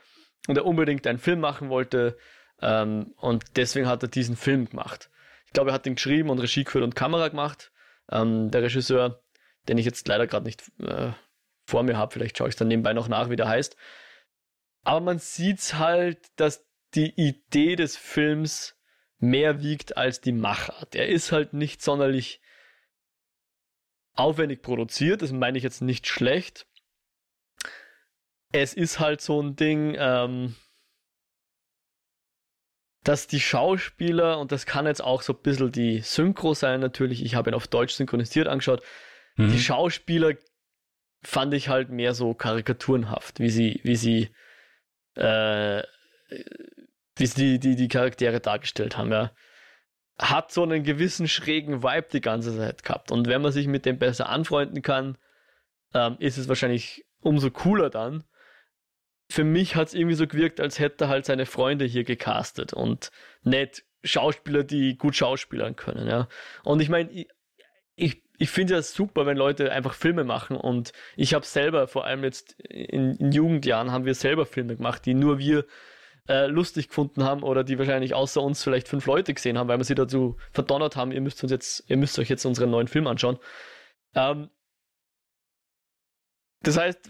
und er unbedingt einen Film machen wollte ähm, und deswegen hat er diesen Film gemacht. Ich glaube, er hat ihn geschrieben und Regie geführt und Kamera gemacht. Ähm, der Regisseur, den ich jetzt leider gerade nicht äh, vor mir habe, vielleicht schaue ich es dann nebenbei noch nach, wie der heißt. Aber man sieht halt, dass die Idee des Films mehr wiegt als die Machart. Er ist halt nicht sonderlich aufwendig produziert, das meine ich jetzt nicht schlecht. Es ist halt so ein Ding, ähm, dass die Schauspieler, und das kann jetzt auch so ein bisschen die Synchro sein natürlich, ich habe ihn auf Deutsch synchronisiert angeschaut, mhm. die Schauspieler fand ich halt mehr so karikaturenhaft, wie sie, wie sie, äh, wie sie die, die, die Charaktere dargestellt haben, ja. Hat so einen gewissen schrägen Vibe die ganze Zeit gehabt. Und wenn man sich mit dem besser anfreunden kann, ähm, ist es wahrscheinlich umso cooler dann. Für mich hat es irgendwie so gewirkt, als hätte er halt seine Freunde hier gecastet und nicht Schauspieler, die gut schauspielern können, ja. Und ich meine, ich, ich, ich finde es super, wenn Leute einfach Filme machen und ich habe selber, vor allem jetzt in, in, Jugendjahren, haben wir selber Filme gemacht, die nur wir äh, lustig gefunden haben oder die wahrscheinlich außer uns vielleicht fünf Leute gesehen haben, weil wir sie dazu verdonnert haben, ihr müsst uns jetzt, ihr müsst euch jetzt unseren neuen Film anschauen. Ähm, das heißt,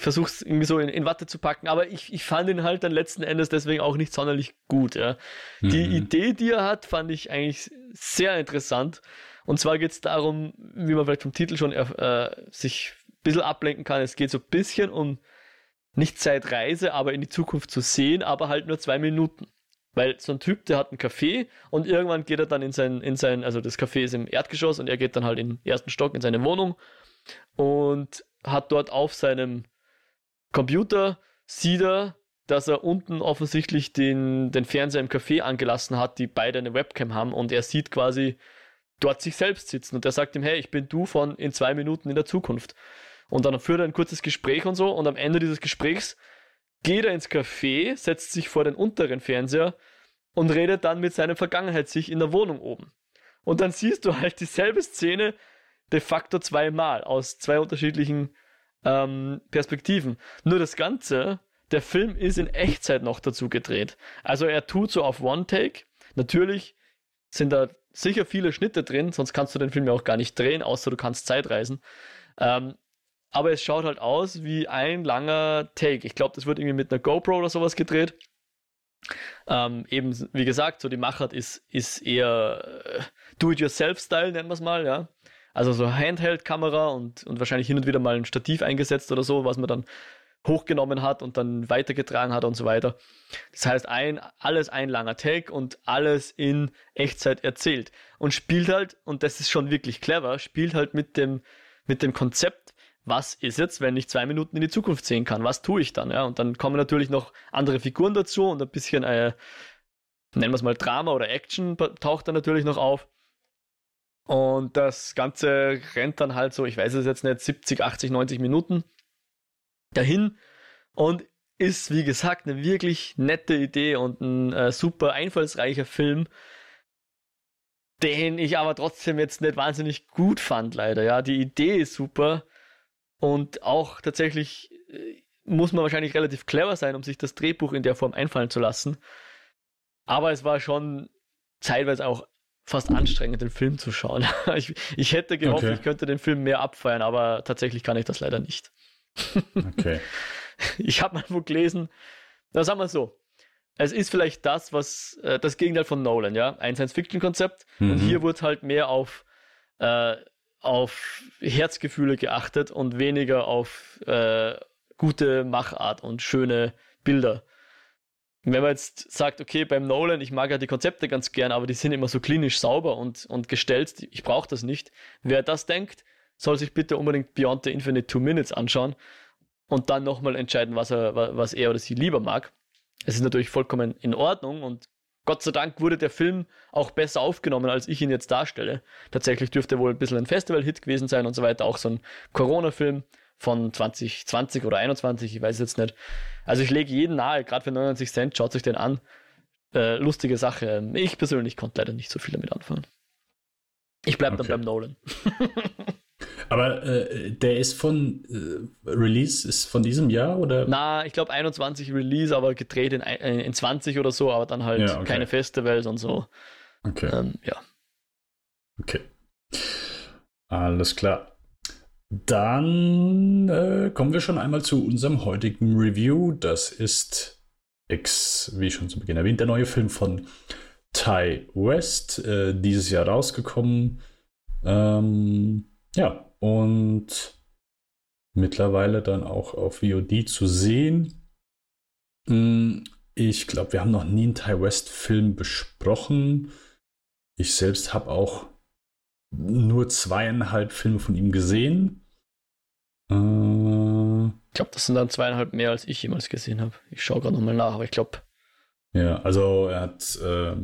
versuch's irgendwie so in, in, Watte zu packen, aber ich, ich fand ihn halt dann letzten Endes deswegen auch nicht sonderlich gut. Ja. Mhm. Die Idee, die er hat, fand ich eigentlich sehr interessant. Und zwar geht es darum, wie man vielleicht vom Titel schon äh, sich ein bisschen ablenken kann. Es geht so ein bisschen um nicht Zeitreise, aber in die Zukunft zu sehen, aber halt nur zwei Minuten. Weil so ein Typ, der hat einen Café und irgendwann geht er dann in sein, in sein, also das Café ist im Erdgeschoss und er geht dann halt den ersten Stock in seine Wohnung und hat dort auf seinem Computer sieht er, dass er unten offensichtlich den, den Fernseher im Café angelassen hat, die beide eine Webcam haben und er sieht quasi dort sich selbst sitzen und er sagt ihm, hey, ich bin du von in zwei Minuten in der Zukunft. Und dann führt er ein kurzes Gespräch und so und am Ende dieses Gesprächs geht er ins Café, setzt sich vor den unteren Fernseher und redet dann mit seiner Vergangenheit sich in der Wohnung oben. Und dann siehst du halt dieselbe Szene de facto zweimal aus zwei unterschiedlichen ähm, Perspektiven. Nur das Ganze, der Film ist in Echtzeit noch dazu gedreht. Also er tut so auf One-Take. Natürlich sind da sicher viele Schnitte drin, sonst kannst du den Film ja auch gar nicht drehen, außer du kannst Zeitreisen. Ähm, aber es schaut halt aus wie ein langer Take. Ich glaube, das wird irgendwie mit einer GoPro oder sowas gedreht. Ähm, eben, wie gesagt, so die Machart ist, ist eher äh, Do-it-yourself-Style, nennen wir es mal, ja. Also so Handheld-Kamera und, und wahrscheinlich hin und wieder mal ein Stativ eingesetzt oder so, was man dann hochgenommen hat und dann weitergetragen hat und so weiter. Das heißt, ein, alles ein langer Take und alles in Echtzeit erzählt. Und spielt halt, und das ist schon wirklich clever, spielt halt mit dem, mit dem Konzept, was ist jetzt, wenn ich zwei Minuten in die Zukunft sehen kann? Was tue ich dann? Ja? Und dann kommen natürlich noch andere Figuren dazu und ein bisschen, äh, nennen wir es mal Drama oder Action taucht dann natürlich noch auf. Und das Ganze rennt dann halt so, ich weiß es jetzt nicht, 70, 80, 90 Minuten dahin und ist, wie gesagt, eine wirklich nette Idee und ein äh, super einfallsreicher Film, den ich aber trotzdem jetzt nicht wahnsinnig gut fand, leider. Ja, die Idee ist super und auch tatsächlich äh, muss man wahrscheinlich relativ clever sein, um sich das Drehbuch in der Form einfallen zu lassen. Aber es war schon zeitweise auch fast anstrengend, den Film zu schauen. [LAUGHS] ich, ich hätte gehofft, okay. ich könnte den Film mehr abfeiern, aber tatsächlich kann ich das leider nicht. [LAUGHS] okay. Ich habe mal wo gelesen, na sagen wir so, es ist vielleicht das, was äh, das Gegenteil von Nolan, ja, ein Science-Fiction-Konzept mhm. und hier wird halt mehr auf äh, auf Herzgefühle geachtet und weniger auf äh, gute Machart und schöne Bilder wenn man jetzt sagt, okay, beim Nolan, ich mag ja die Konzepte ganz gern, aber die sind immer so klinisch sauber und, und gestellt, ich brauche das nicht. Wer das denkt, soll sich bitte unbedingt Beyond the Infinite Two Minutes anschauen und dann nochmal entscheiden, was er, was er oder sie lieber mag. Es ist natürlich vollkommen in Ordnung und Gott sei Dank wurde der Film auch besser aufgenommen, als ich ihn jetzt darstelle. Tatsächlich dürfte wohl ein bisschen ein Festival-Hit gewesen sein und so weiter, auch so ein Corona-Film von 2020 oder 21, ich weiß jetzt nicht. Also ich lege jeden nahe, gerade für 99 Cent, schaut sich den an. Äh, lustige Sache. Ich persönlich konnte leider nicht so viel damit anfangen. Ich bleibe okay. dann beim Nolan. [LAUGHS] Aber äh, der ist von äh, Release, ist von diesem Jahr oder? Na, ich glaube 21 Release, aber gedreht in, äh, in 20 oder so, aber dann halt ja, okay. keine Festivals und so. Okay. Ähm, ja. Okay. Alles klar. Dann äh, kommen wir schon einmal zu unserem heutigen Review. Das ist X, wie schon zu Beginn erwähnt, der neue Film von Ty West, äh, dieses Jahr rausgekommen. Ähm, ja, und mittlerweile dann auch auf VOD zu sehen. Hm, ich glaube, wir haben noch nie einen Ty West-Film besprochen. Ich selbst habe auch nur zweieinhalb Filme von ihm gesehen. Äh, ich glaube, das sind dann zweieinhalb mehr, als ich jemals gesehen habe. Ich schaue gerade nochmal nach, aber ich glaube. Ja, also er hat. Äh,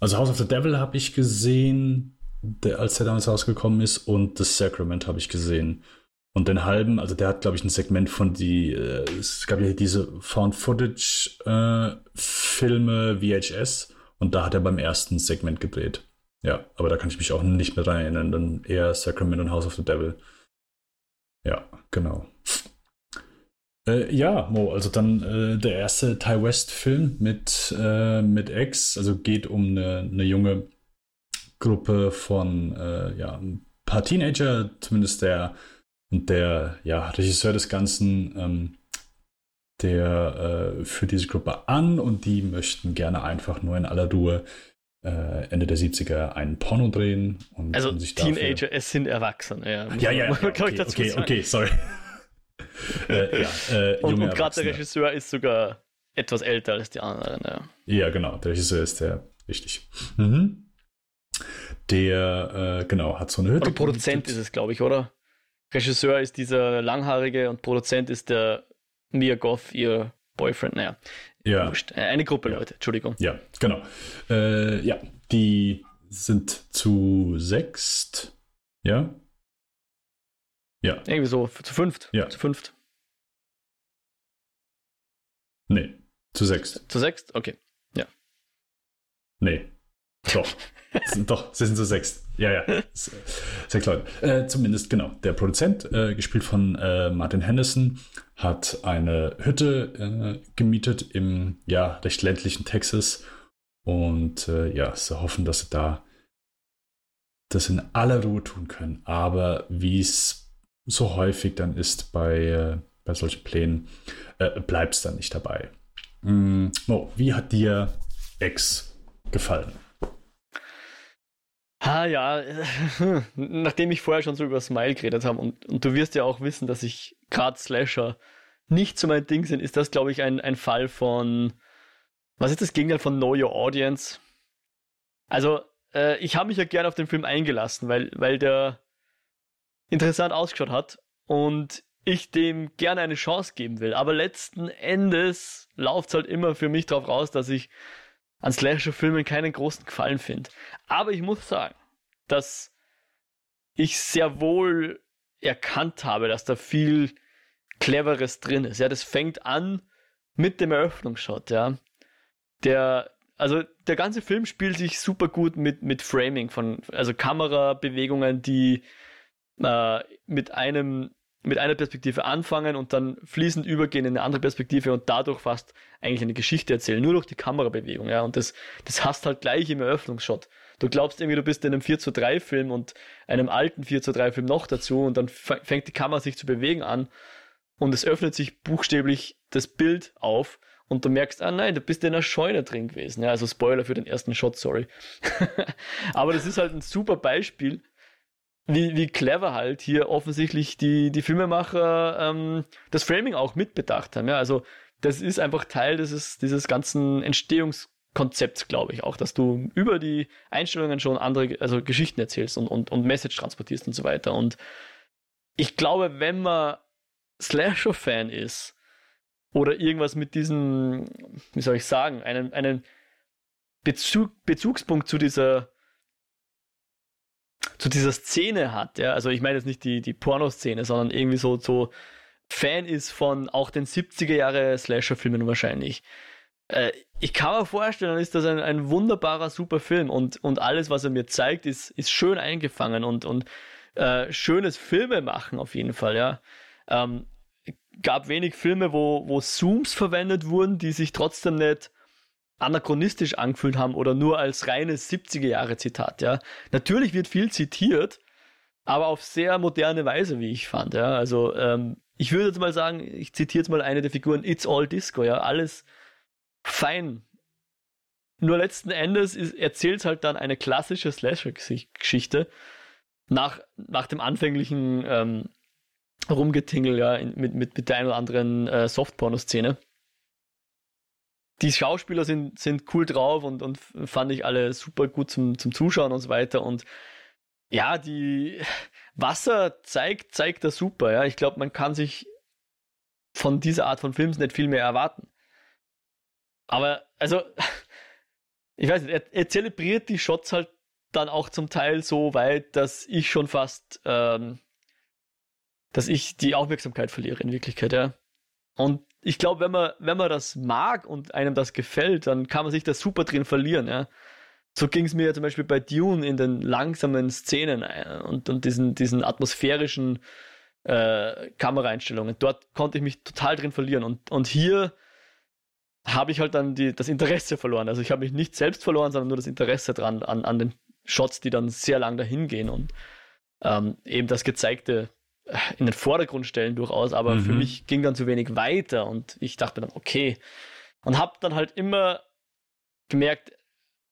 also House of the Devil habe ich gesehen, der, als der damals rausgekommen ist, und The Sacrament habe ich gesehen. Und den halben, also der hat, glaube ich, ein Segment von die, äh, es gab ja diese Found-Footage-Filme äh, VHS und da hat er beim ersten Segment gedreht. Ja, aber da kann ich mich auch nicht mehr dran erinnern. Dann eher Sacrament und House of the Devil. Ja, genau. Äh, ja, Mo, also dann äh, der erste Ty West-Film mit, äh, mit X, also geht um eine, eine junge Gruppe von äh, ja, ein paar Teenager, zumindest der und der ja, Regisseur des Ganzen, ähm, der äh, führt diese Gruppe an und die möchten gerne einfach nur in aller Ruhe äh, Ende der 70er einen Porno drehen. Und, also und Teenager, dafür... es sind Erwachsene, ja. Ja, ja, ja [LAUGHS] okay, okay, okay, sorry. [LAUGHS] äh, ja, äh, und, und gerade der Regisseur ist sogar etwas älter als die anderen, ja. Ja, genau, der Regisseur ist der, richtig. Mhm. Der, äh, genau, hat so eine Hütte. Oder Produzent ist es, glaube ich, oder? Regisseur ist dieser Langhaarige und Produzent ist der Mia Goth, ihr Boyfriend, naja. Ja. Wurscht. Äh, eine Gruppe Leute, Entschuldigung. Ja, genau. Äh, ja, die sind zu sechst. Ja. Ja. Irgendwie so, zu fünft. Ja. Zu fünft. Nee, zu sechst. Zu sechst? Okay. Ja. Nee. Doch. [LAUGHS] sind, doch, sie sind zu sechst. Ja, ja. Sechs Leute. Äh, zumindest, genau. Der Produzent, äh, gespielt von äh, Martin Henderson, hat eine Hütte äh, gemietet im ja, recht ländlichen Texas. Und äh, ja, sie hoffen, dass sie da das in aller Ruhe tun können. Aber wie es so häufig dann ist bei, äh, bei solchen Plänen, bleibt es dann nicht dabei. Mm, oh, wie hat dir X gefallen? Ah ja, [LAUGHS] nachdem ich vorher schon so über Smile geredet habe und, und du wirst ja auch wissen, dass ich gerade Slasher nicht so mein Ding sind, ist das, glaube ich, ein, ein Fall von, was ist das Gegenteil von Know Your Audience? Also, äh, ich habe mich ja gerne auf den Film eingelassen, weil, weil der interessant ausgeschaut hat und ich dem gerne eine Chance geben will. Aber letzten Endes läuft es halt immer für mich darauf raus, dass ich an Slasher-Filmen keinen großen Gefallen finde. Aber ich muss sagen, dass ich sehr wohl erkannt habe, dass da viel Cleveres drin ist. Ja, das fängt an mit dem Eröffnungsshot, ja. Der, also der ganze Film spielt sich super gut mit, mit Framing von, also Kamerabewegungen, die äh, mit einem mit einer Perspektive anfangen und dann fließend übergehen in eine andere Perspektive und dadurch fast eigentlich eine Geschichte erzählen, nur durch die Kamerabewegung, ja. Und das, das hast halt gleich im Eröffnungsshot. Du glaubst irgendwie, du bist in einem 4 zu 3 Film und einem alten 4 zu 3 Film noch dazu und dann fängt die Kamera sich zu bewegen an und es öffnet sich buchstäblich das Bild auf und du merkst, ah nein, du bist in einer Scheune drin gewesen. Ja, also Spoiler für den ersten Shot, sorry. [LAUGHS] Aber das ist halt ein super Beispiel, wie, wie clever halt hier offensichtlich die, die Filmemacher ähm, das Framing auch mitbedacht haben. Ja, also das ist einfach Teil dieses, dieses ganzen Entstehungskonzepts, glaube ich, auch, dass du über die Einstellungen schon andere, also Geschichten erzählst und, und, und Message transportierst und so weiter. Und ich glaube, wenn man Slasher-Fan ist oder irgendwas mit diesem, wie soll ich sagen, einen, einen Bezug, Bezugspunkt zu dieser zu dieser Szene hat, ja, also ich meine jetzt nicht die, die Pornoszene, sondern irgendwie so, so Fan ist von auch den 70er Jahre Slasher-Filmen wahrscheinlich. Äh, ich kann mir vorstellen, dann ist das ein, ein wunderbarer, super Film und, und alles, was er mir zeigt, ist, ist schön eingefangen und, und äh, schönes Filme machen auf jeden Fall, ja. Ähm, gab wenig Filme, wo, wo Zooms verwendet wurden, die sich trotzdem nicht anachronistisch angefühlt haben oder nur als reines 70er Jahre Zitat, ja. Natürlich wird viel zitiert, aber auf sehr moderne Weise, wie ich fand, ja. Also, ähm, ich würde jetzt mal sagen, ich zitiere jetzt mal eine der Figuren, It's All Disco, ja. Alles fein. Nur letzten Endes erzählt es halt dann eine klassische Slasher-Geschichte nach, nach dem anfänglichen ähm, Rumgetingel, ja, in, mit, mit, mit der einen oder anderen äh, Softporno-Szene die Schauspieler sind, sind cool drauf und, und fand ich alle super gut zum, zum Zuschauen und so weiter. Und ja, die [LAUGHS] Wasser zeigt, zeigt er super. Ja, ich glaube, man kann sich von dieser Art von Films nicht viel mehr erwarten. Aber, also, [LAUGHS] ich weiß nicht, er, er zelebriert die Shots halt dann auch zum Teil so weit, dass ich schon fast, ähm, dass ich die Aufmerksamkeit verliere in Wirklichkeit, ja. Und ich glaube, wenn man, wenn man das mag und einem das gefällt, dann kann man sich da super drin verlieren, ja. So ging es mir ja zum Beispiel bei Dune in den langsamen Szenen äh, und, und diesen, diesen atmosphärischen äh, Kameraeinstellungen. Dort konnte ich mich total drin verlieren. Und, und hier habe ich halt dann die, das Interesse verloren. Also ich habe mich nicht selbst verloren, sondern nur das Interesse dran an, an den Shots, die dann sehr lang dahin gehen und ähm, eben das Gezeigte in den Vordergrund stellen durchaus, aber mhm. für mich ging dann zu wenig weiter und ich dachte mir dann, okay. Und habe dann halt immer gemerkt,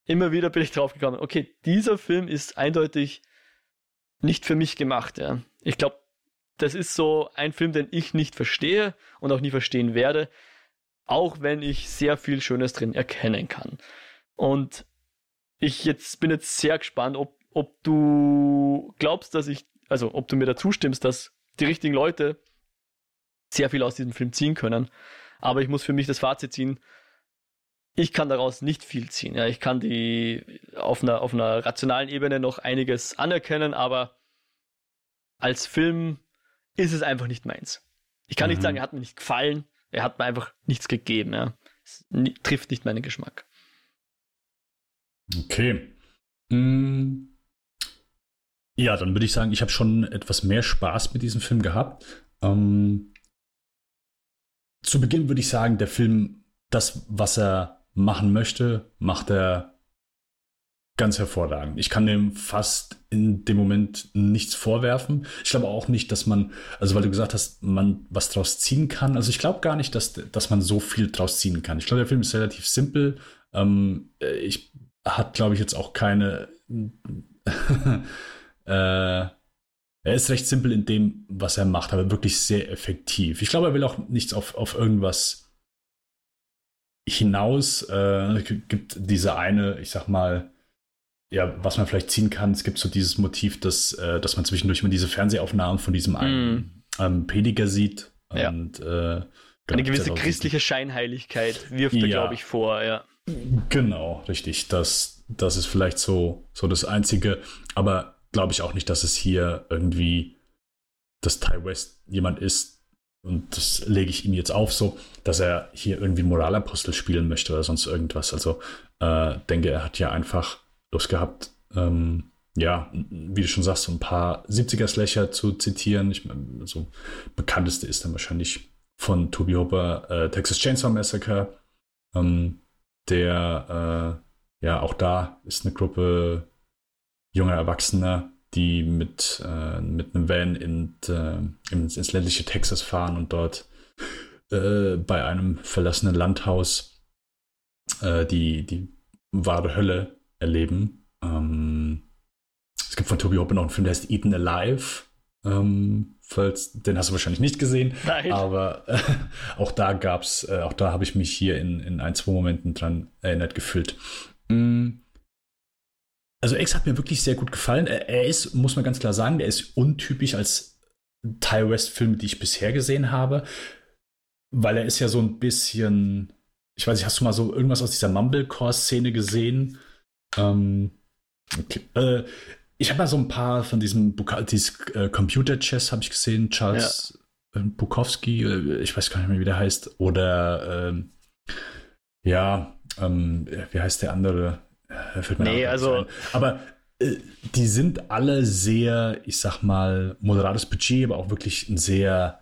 immer wieder bin ich drauf gekommen, okay, dieser Film ist eindeutig nicht für mich gemacht. Ja. Ich glaube, das ist so ein Film, den ich nicht verstehe und auch nie verstehen werde, auch wenn ich sehr viel Schönes drin erkennen kann. Und ich jetzt bin jetzt sehr gespannt, ob, ob du glaubst, dass ich, also ob du mir dazu stimmst, dass die richtigen Leute sehr viel aus diesem Film ziehen können. Aber ich muss für mich das Fazit ziehen, ich kann daraus nicht viel ziehen. Ja, ich kann die auf einer, auf einer rationalen Ebene noch einiges anerkennen, aber als Film ist es einfach nicht meins. Ich kann mhm. nicht sagen, er hat mir nicht gefallen, er hat mir einfach nichts gegeben. Ja. Es trifft nicht meinen Geschmack. Okay. Mm. Ja, dann würde ich sagen, ich habe schon etwas mehr Spaß mit diesem Film gehabt. Ähm, zu Beginn würde ich sagen, der Film, das, was er machen möchte, macht er ganz hervorragend. Ich kann dem fast in dem Moment nichts vorwerfen. Ich glaube auch nicht, dass man, also weil du gesagt hast, man was draus ziehen kann. Also ich glaube gar nicht, dass, dass man so viel draus ziehen kann. Ich glaube, der Film ist relativ simpel. Ähm, ich hat, glaube ich, jetzt auch keine. [LAUGHS] äh, er ist recht simpel in dem, was er macht, aber wirklich sehr effektiv. Ich glaube, er will auch nichts auf, auf irgendwas hinaus. Äh, gibt diese eine, ich sag mal, ja, was man vielleicht ziehen kann, es gibt so dieses Motiv, dass, äh, dass man zwischendurch mal diese Fernsehaufnahmen von diesem einen mm. ähm, Prediger sieht. Ja. Und, äh, eine gewisse christliche Scheinheiligkeit wirft er, glaube ich, vor, ja. Genau, richtig. Das, das ist vielleicht so, so das Einzige. Aber glaube ich auch nicht, dass es hier irgendwie, dass Ty West jemand ist, und das lege ich ihm jetzt auf, so, dass er hier irgendwie Moralapostel spielen möchte oder sonst irgendwas. Also äh, denke, er hat ja einfach Lust gehabt, ähm, ja, wie du schon sagst, so ein paar 70er-Slasher zu zitieren. Ich meine, so bekannteste ist dann wahrscheinlich von Toby Hopper äh, Texas Chainsaw Massacre. Ähm, der, äh, ja, auch da ist eine Gruppe junger Erwachsener, die mit, äh, mit einem Van in, äh, ins, ins, ländliche Texas fahren und dort äh, bei einem verlassenen Landhaus äh, die, die wahre Hölle erleben. Ähm, es gibt von Toby Hopper noch einen Film, der heißt Eaten Alive. Ähm, falls, den hast du wahrscheinlich nicht gesehen. Nein. Aber äh, auch da gab's, äh, auch da habe ich mich hier in, in ein, zwei Momenten dran erinnert gefühlt. Mm. Also X hat mir wirklich sehr gut gefallen. Er, ist, muss man ganz klar sagen, der ist untypisch als Ty West-Film, die ich bisher gesehen habe, weil er ist ja so ein bisschen, ich weiß nicht, hast du mal so irgendwas aus dieser Mumblecore-Szene gesehen? Ähm, okay. äh, ich habe mal so ein paar von diesem dieses, äh, Computer Chess habe ich gesehen, Charles ja. äh, Bukowski, äh, ich weiß gar nicht mehr, wie der heißt, oder ähm, ja, ähm, wie heißt der andere? Äh, fällt mir nee, also, aber äh, die sind alle sehr, ich sag mal, moderates Budget, aber auch wirklich ein sehr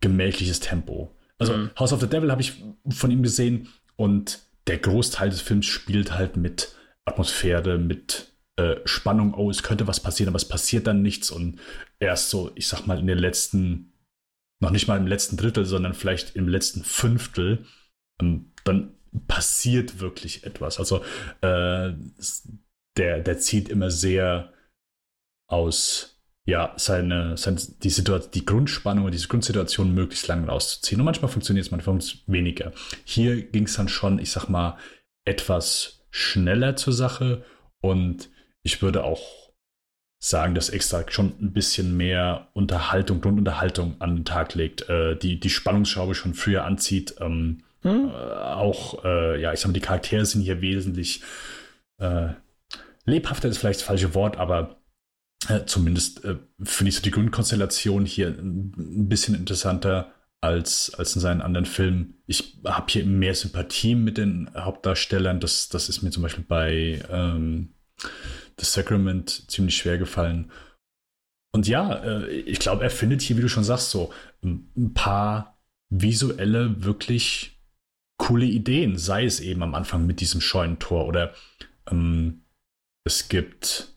gemächliches Tempo. Also mhm. House of the Devil habe ich von ihm gesehen und der Großteil des Films spielt halt mit Atmosphäre, mit äh, Spannung, oh, es könnte was passieren, aber es passiert dann nichts und erst so, ich sag mal, in den letzten, noch nicht mal im letzten Drittel, sondern vielleicht im letzten Fünftel, ähm, dann passiert wirklich etwas. Also äh, der, der zieht immer sehr aus ja, seine, seine die, Situation, die Grundspannung und diese Grundsituation möglichst lang rauszuziehen. Und manchmal funktioniert es, manchmal weniger. Hier ging es dann schon, ich sag mal, etwas schneller zur Sache und ich würde auch sagen, dass extra schon ein bisschen mehr Unterhaltung, Grundunterhaltung an den Tag legt, äh, die die Spannungsschraube schon früher anzieht. Ähm, hm? äh, auch, äh, ja, ich sag mal, die Charaktere sind hier wesentlich äh, lebhafter ist vielleicht das falsche Wort, aber äh, zumindest äh, finde ich so die Grundkonstellation hier ein bisschen interessanter als, als in seinen anderen Filmen. Ich habe hier mehr Sympathie mit den Hauptdarstellern. Das, das ist mir zum Beispiel bei ähm, The Sacrament ziemlich schwer gefallen. Und ja, äh, ich glaube, er findet hier, wie du schon sagst, so ein paar visuelle, wirklich coole Ideen. Sei es eben am Anfang mit diesem Scheunentor oder ähm, es gibt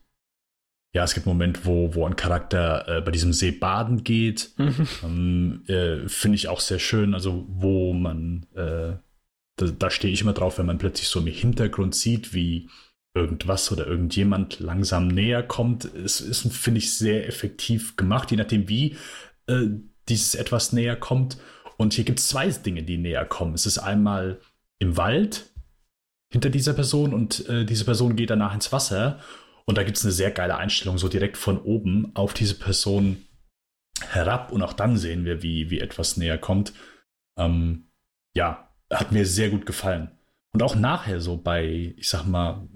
ja, es gibt einen Moment, wo, wo ein Charakter äh, bei diesem See baden geht. [LAUGHS] Mhm. Ähm, äh, Finde ich auch sehr schön. Also, wo man, äh, da, da stehe ich immer drauf, wenn man plötzlich so im Hintergrund sieht, wie irgendwas oder irgendjemand langsam näher kommt. Es ist, finde ich, sehr effektiv gemacht, je nachdem, wie äh, dieses etwas näher kommt. Und hier gibt es zwei Dinge, die näher kommen. Es ist einmal im Wald hinter dieser Person und äh, diese Person geht danach ins Wasser. Und da gibt es eine sehr geile Einstellung, so direkt von oben auf diese Person herab. Und auch dann sehen wir, wie, wie etwas näher kommt. Ähm, ja, hat mir sehr gut gefallen. Und auch nachher so bei, ich sag mal,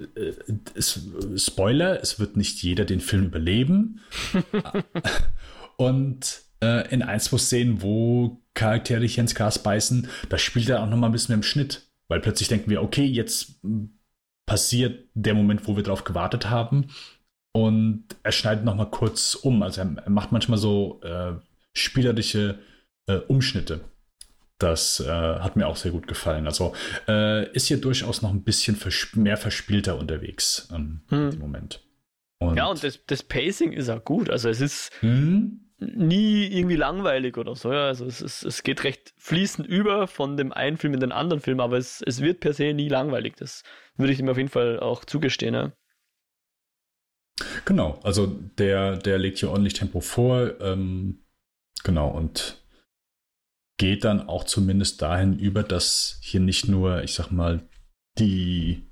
äh, äh es, Spoiler, es wird nicht jeder den Film überleben. [LAUGHS] Und äh, in ein, zwei Szenen, wo Charaktere hier ins Gras beißen, da spielt er auch noch mal ein bisschen im Schnitt. Weil plötzlich denken wir, okay, jetzt passiert der Moment, wo wir darauf gewartet haben. Und er schneidet noch mal kurz um. Also er, er macht manchmal so äh, spielerische äh, Umschnitte. Das äh, hat mir auch sehr gut gefallen. Also äh, ist hier durchaus noch ein bisschen vers mehr verspielter unterwegs ähm, hm. im Moment. Und ja, und das, das, Pacing ist auch gut. Also es ist hm? Nie irgendwie langweilig oder so. Ja. Also es, ist, es geht recht fließend über von dem einen Film in den anderen Film, aber es, es wird per se nie langweilig. Das würde ich ihm auf jeden Fall auch zugestehen. Ja. Genau, also der, der legt hier ordentlich Tempo vor. Ähm, genau, und geht dann auch zumindest dahin über, dass hier nicht nur, ich sag mal, die,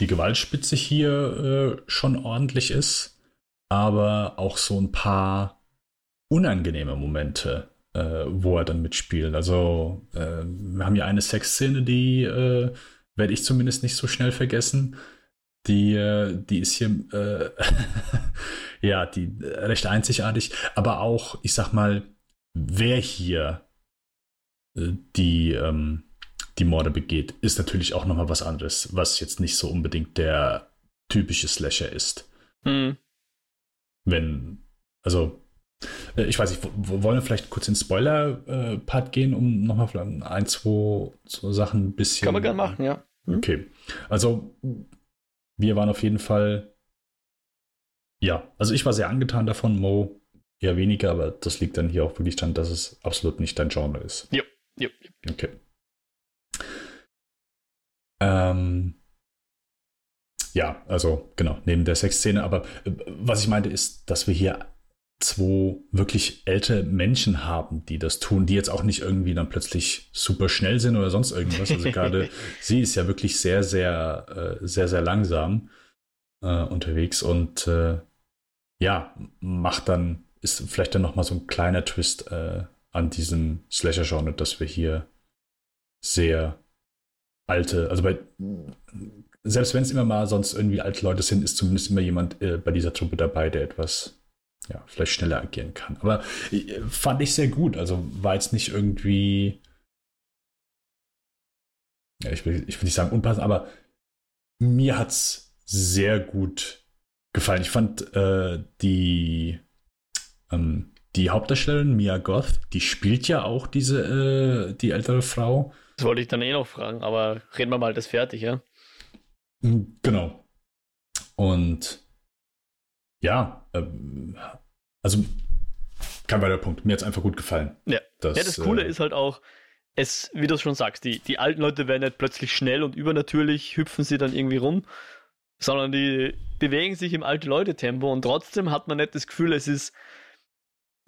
die Gewaltspitze hier äh, schon ordentlich ist, aber auch so ein paar unangenehme Momente, äh, wo er dann mitspielt. Also äh, wir haben hier eine Sexszene, die äh, werde ich zumindest nicht so schnell vergessen. Die, äh, die ist hier, äh, [LAUGHS] ja, die recht einzigartig, aber auch, ich sag mal, wer hier äh, die, ähm, die Morde begeht, ist natürlich auch nochmal was anderes, was jetzt nicht so unbedingt der typische Slasher ist. Mhm. Wenn, also, äh, ich weiß nicht, wollen wir vielleicht kurz in Spoiler-Part äh, gehen, um nochmal vielleicht ein, zwei, zwei Sachen ein bisschen. Kann man gerne machen, ja. Mhm. Okay. Also, wir waren auf jeden Fall. Ja, also ich war sehr angetan davon, Mo eher weniger, aber das liegt dann hier auch wirklich dann, dass es absolut nicht dein Genre ist. Ja, ja. Okay. Ähm, ja, also genau, neben der Sexszene. Aber äh, was ich meinte, ist, dass wir hier zwei wirklich ältere Menschen haben, die das tun, die jetzt auch nicht irgendwie dann plötzlich super schnell sind oder sonst irgendwas. Also gerade [LAUGHS] sie ist ja wirklich sehr, sehr, äh, sehr, sehr langsam äh, unterwegs und äh, ja, macht dann, ist vielleicht dann nochmal so ein kleiner Twist äh, an diesem Slasher-Genre, dass wir hier sehr alte, also bei selbst wenn es immer mal sonst irgendwie alte Leute sind, ist zumindest immer jemand äh, bei dieser Truppe dabei, der etwas ja, vielleicht schneller agieren kann. Aber äh, fand ich sehr gut. Also war jetzt nicht irgendwie, ja, ich will, ich will nicht sagen unpassend, aber mir hat es sehr gut gefallen. Ich fand äh, die, ähm, die Hauptdarstellerin Mia Goth, die spielt ja auch diese, äh, die ältere Frau. Das wollte ich dann eh noch fragen, aber reden wir mal das fertig, ja? Genau. Und ja, ähm, also kein weiterer Punkt. Mir hat es einfach gut gefallen. Ja, das, ja, das Coole äh, ist halt auch, es, wie du schon sagst, die, die alten Leute werden nicht plötzlich schnell und übernatürlich hüpfen sie dann irgendwie rum, sondern die bewegen sich im alte Leute-Tempo und trotzdem hat man nicht das Gefühl, es ist,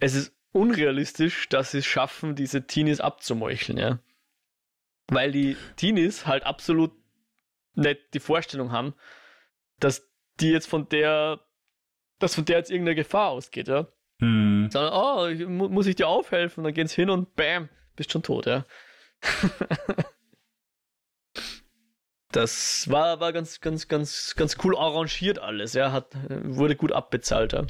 es ist unrealistisch, dass sie es schaffen, diese Teenies abzumeucheln, ja. Weil die Teenies halt absolut nicht die Vorstellung haben, dass die jetzt von der, dass von der jetzt irgendeine Gefahr ausgeht, ja. Hm. Sondern, oh, ich, muss ich dir aufhelfen? Dann gehen sie hin und bam, bist schon tot, ja. [LAUGHS] das war, war ganz, ganz, ganz, ganz cool arrangiert alles, ja. Hat, wurde gut abbezahlt, ja.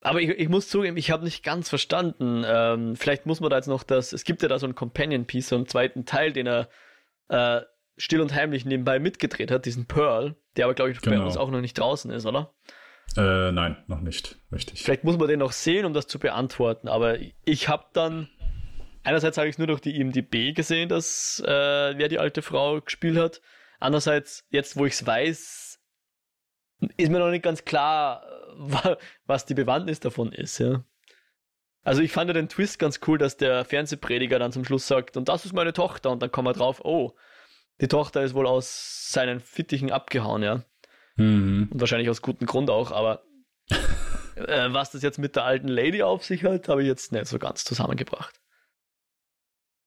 Aber ich, ich muss zugeben, ich habe nicht ganz verstanden. Ähm, vielleicht muss man da jetzt noch das, es gibt ja da so ein Companion-Piece, so einen zweiten Teil, den er äh, still und heimlich nebenbei mitgedreht hat, diesen Pearl, der aber, glaube ich, genau. bei uns auch noch nicht draußen ist, oder? Äh, nein, noch nicht. Richtig. Vielleicht muss man den noch sehen, um das zu beantworten. Aber ich habe dann, einerseits habe ich es nur durch die IMDB gesehen, dass äh, wer die alte Frau gespielt hat. Andererseits, jetzt wo ich es weiß, ist mir noch nicht ganz klar, was die Bewandtnis davon ist. Ja. Also ich fand ja den Twist ganz cool, dass der Fernsehprediger dann zum Schluss sagt, und das ist meine Tochter, und dann kommt er drauf, oh, die Tochter ist wohl aus seinen Fittichen abgehauen, ja. Mhm. Und wahrscheinlich aus gutem Grund auch, aber [LAUGHS] äh, was das jetzt mit der alten Lady auf sich hat, habe ich jetzt nicht so ganz zusammengebracht.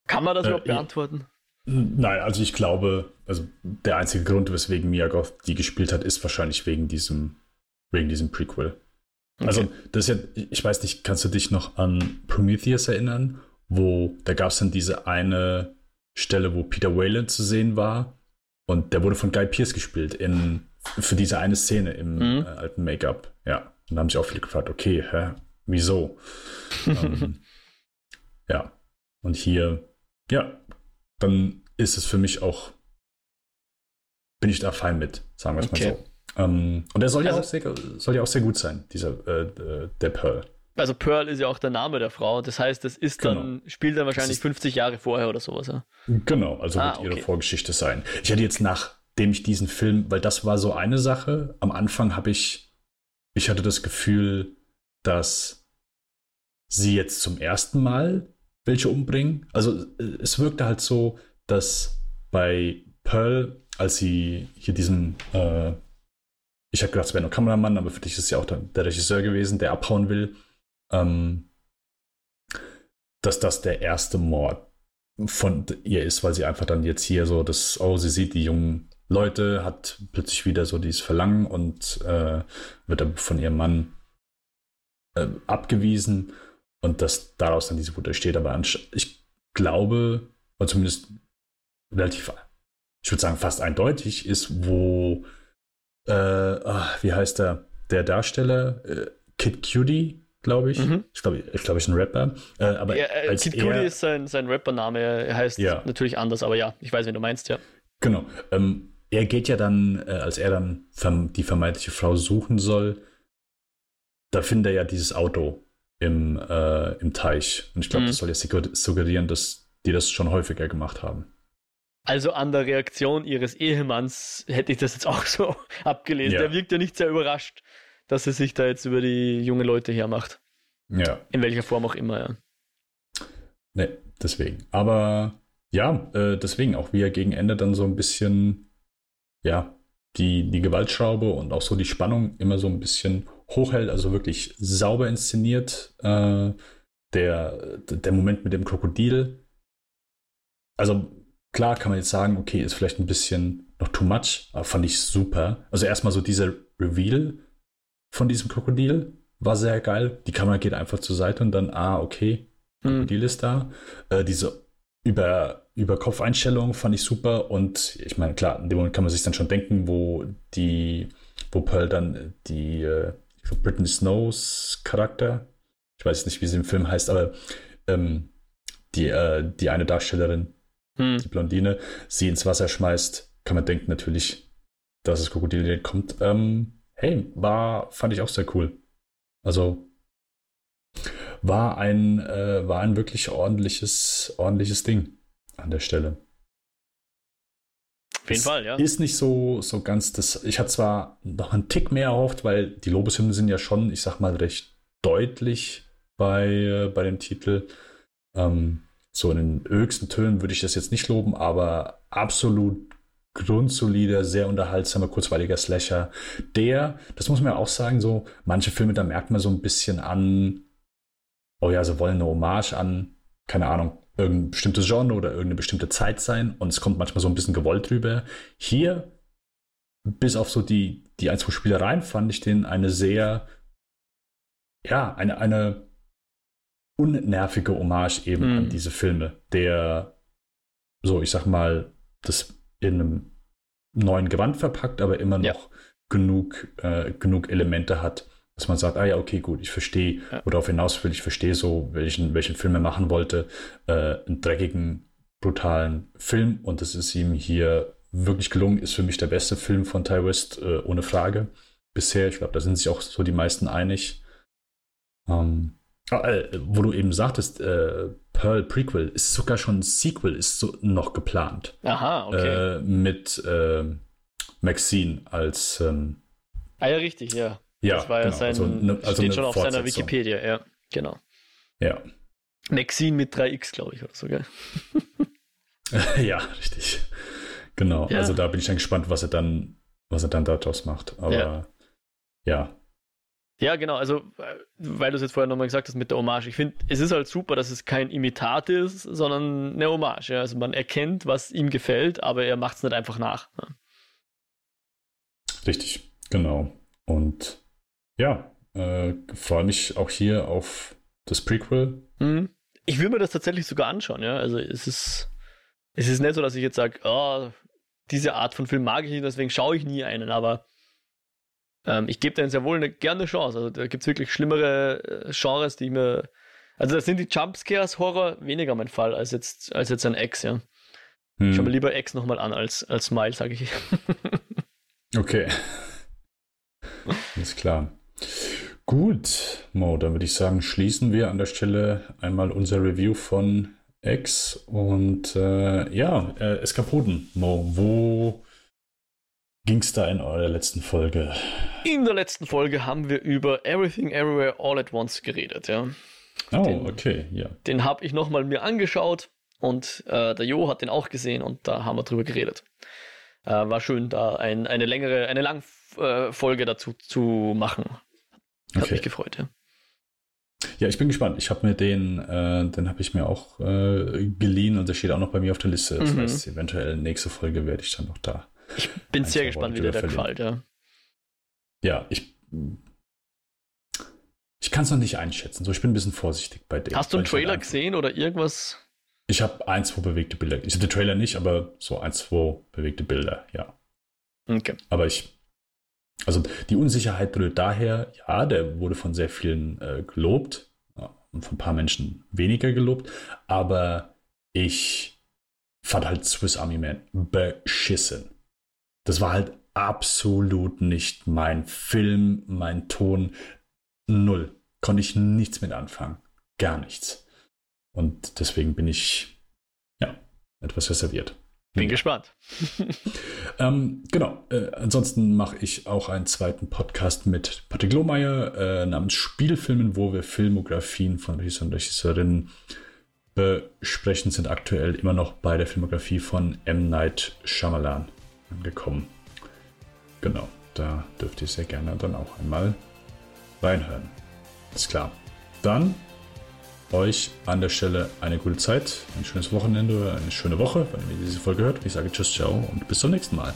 Kann man das äh, überhaupt beantworten? Nein, also ich glaube, also der einzige Grund, weswegen Mia Goth die gespielt hat, ist wahrscheinlich wegen diesem, wegen diesem Prequel. Also, okay. Also, das ist ja, ich weiß nicht, kannst du dich noch an Prometheus erinnern, wo da gab es dann diese eine Stelle, wo Peter Wayland zu sehen war und der wurde von Guy Pierce gespielt in für diese eine Szene im mhm. äh, alten Make-up. Ja. Und da haben sich auch viele gefragt, okay, hä, wieso? [LAUGHS] ähm, ja. Und hier, ja, dann ist es für mich auch, bin ich da fein mit, sagen wir es okay. mal so. Ähm, und er soll, also, ja auch sehr, soll ja auch sehr gut sein, dieser äh, der Pearl. Also Pearl ist ja auch der Name der Frau. Das heißt, das ist genau. dann, spielt dann wahrscheinlich 50 Jahre vorher oder sowas. Ja? Genau, also ah, wird ihre okay. Vorgeschichte sein. Ich hatte jetzt nach nachdem ich diesen Film, weil das war so eine Sache. Am Anfang habe ich, ich hatte das Gefühl, dass sie jetzt zum ersten Mal welche umbringen. Also äh, es wirkte halt so, dass bei Pearl, als sie hier diesen, äh, ich habe gedacht, es wäre nur Kameramann, aber für dich ist ja auch der, der Regisseur gewesen, der abhauen will, ähm, dass das der erste Mord von ihr ist, weil sie einfach dann jetzt hier so das, oh, sie sieht die jungen Leute, hat plötzlich wieder so dieses Verlangen und äh, wird dann von ihrem Mann äh, abgewiesen und dass daraus dann diese Wut entsteht. Aber ich glaube, oder zumindest relativ, ich würde sagen fast eindeutig ist, wo, äh, ach, wie heißt der, der Darsteller, äh, Kid Cutie, glaube ich. Mhm. Ich glaube, ich glaube, ich ein Rapper. Äh, aber ja, äh, Kid Cutie ist sein, sein Rappername. Er heißt ja. natürlich anders, aber ja, ich weiß, wen du meinst, ja. Genau. Ähm, er geht ja dann, äh, als er dann die vermeintliche Frau suchen soll, da findet er ja dieses Auto im, äh, im Teich. Und ich glaube, mhm. das soll ja suggerieren, dass die das schon häufiger gemacht haben. Also an der Reaktion ihres Ehemanns hätte ich das jetzt auch [LAUGHS] so abgelesen. Ja. Der wirkt ja nicht sehr überrascht, dass sie sich da jetzt über die junge Leute hermacht. Ja. In welcher Form auch immer, ja. Ne, deswegen. Aber ja, äh, deswegen auch wie er gegen Ende dann so ein bisschen ja, die, die Gewaltschraube und auch so die Spannung immer so ein bisschen hochhält, also wirklich sauber inszeniert. Äh, der, der Moment mit dem Krokodil. Also klar kann man jetzt sagen, okay, ist vielleicht ein bisschen noch too much, aber fand ich super. Also erstmal so dieser Reveal von diesem Krokodil war sehr geil. Die Kamera geht einfach zur Seite und dann, ah, okay, hm. Krokodil mhm. ist da. Äh, diese über, über Kopfeinstellungen fand ich super und ich meine, klar, in dem Moment kann man sich dann schon denken, wo die, wo Pearl dann die, äh, ich glaube, Britney Snows Charakter, ich weiß nicht, wie sie im Film heißt, aber ähm, die, äh, die eine Darstellerin, hm. die Blondine, sie ins Wasser schmeißt, kann man denken natürlich, dass es Krokodil kommt. Ähm, hey, war, fand ich auch sehr cool. Also war ein, äh, war ein wirklich ordentliches, ordentliches Ding an der Stelle. Auf jeden es Fall, ja. Ist nicht so, so ganz das. Ich hatte zwar noch einen Tick mehr erhofft, weil die Lobeshymnen sind ja schon, ich sag mal, recht deutlich bei, äh, bei dem Titel. Ähm, so in den höchsten Tönen würde ich das jetzt nicht loben, aber absolut grundsolider, sehr unterhaltsamer, kurzweiliger Slasher. Der, das muss man ja auch sagen, so manche Filme, da merkt man so ein bisschen an, oh ja, sie wollen eine Hommage an, keine Ahnung, irgendein bestimmtes Genre oder irgendeine bestimmte Zeit sein und es kommt manchmal so ein bisschen gewollt drüber. Hier bis auf so die, die ein, zwei Spielereien fand ich den eine sehr, ja, eine, eine unnervige Hommage eben mm. an hm. diese Filme, der so, ich sag mal, das in einem neuen Gewand verpackt, aber immer noch ja. genug, äh, genug Elemente hat, dass man sagt, ah ja, okay, gut, ich verstehe, ja. worauf hinaus will, ich verstehe so, welchen, welchen Film er machen wollte, äh, einen dreckigen, brutalen Film und das ist ihm hier wirklich gelungen, ist für mich der beste Film von Ty West, äh, ohne Frage. Bisher, ich glaube, da sind sich auch so die meisten einig. Ähm, ah, äh, wo du eben sagtest, äh, Pearl Prequel ist sogar schon ein Sequel, ist so noch geplant. Aha, okay. Äh, mit äh, Maxine als. Ähm, ah, ja, richtig, ja. Ja, das war genau. ja sein, also ne, also steht schon auf seiner Wikipedia, ja, genau. Ja. Maxine mit 3x, glaube ich, oder so, gell? [LAUGHS] ja, richtig. Genau. Ja. Also da bin ich dann gespannt, was er dann, was er dann daraus macht. Aber ja. ja. Ja, genau, also weil du es jetzt vorher nochmal gesagt hast mit der Hommage. Ich finde, es ist halt super, dass es kein Imitat ist, sondern eine Hommage. Ja? Also man erkennt, was ihm gefällt, aber er macht es nicht einfach nach. Ja? Richtig, genau. Und ja, äh, freue mich auch hier auf das Prequel. Mhm. Ich würde mir das tatsächlich sogar anschauen, ja. Also es ist, es ist nicht so, dass ich jetzt sage, oh, diese Art von Film mag ich nicht, deswegen schaue ich nie einen, aber ähm, ich gebe denen sehr wohl eine gerne Chance. Also da gibt es wirklich schlimmere äh, Genres, die mir. Also da sind die Jumpscares Horror weniger mein Fall als jetzt, als jetzt ein X, ja. Hm. Schau mir lieber X nochmal an als, als Smile, sage ich. [LAUGHS] okay. Ist klar. Gut, Mo, dann würde ich sagen, schließen wir an der Stelle einmal unser Review von X und äh, ja, äh, Eskapoden, Mo, wo ging es da in eurer letzten Folge? In der letzten Folge haben wir über Everything Everywhere All at Once geredet, ja. Oh, den, okay, ja. Den habe ich nochmal mir angeschaut und äh, der Jo hat den auch gesehen und da haben wir drüber geredet. Äh, war schön, da ein, eine längere, eine lange äh, Folge dazu zu machen. Hat okay. mich gefreut, ja. Ja, ich bin gespannt. Ich habe mir den, äh, den habe ich mir auch äh, geliehen und der steht auch noch bei mir auf der Liste. Das mhm. heißt, eventuell nächste Folge werde ich dann noch da. Ich bin sehr gespannt, wie der gefällt, ja. Ja, ich. Ich kann es noch nicht einschätzen. So, ich bin ein bisschen vorsichtig bei dem. Hast du einen Trailer gesehen oder irgendwas? Ich habe ein, zwei bewegte Bilder. Ich hatte Trailer nicht, aber so ein, zwei bewegte Bilder, ja. Okay. Aber ich also die Unsicherheit rührt daher, ja, der wurde von sehr vielen äh, gelobt und von ein paar Menschen weniger gelobt, aber ich fand halt Swiss Army Man beschissen. Das war halt absolut nicht mein Film, mein Ton. Null. Konnte ich nichts mit anfangen. Gar nichts. Und deswegen bin ich, ja, etwas reserviert. Bin ja. gespannt. [LAUGHS] ähm, genau. Äh, ansonsten mache ich auch einen zweiten Podcast mit Patrick Lohmeier äh, namens Spielfilmen, wo wir Filmografien von Regisseuren und Regisseurinnen besprechen, sind aktuell immer noch bei der Filmografie von M. Night Shyamalan angekommen. Genau, da dürft ihr sehr gerne dann auch einmal reinhören. Ist klar. Dann euch an der Stelle eine gute Zeit, ein schönes Wochenende eine schöne Woche, wenn ihr diese Folge hört. Ich sage Tschüss, ciao und bis zum nächsten Mal.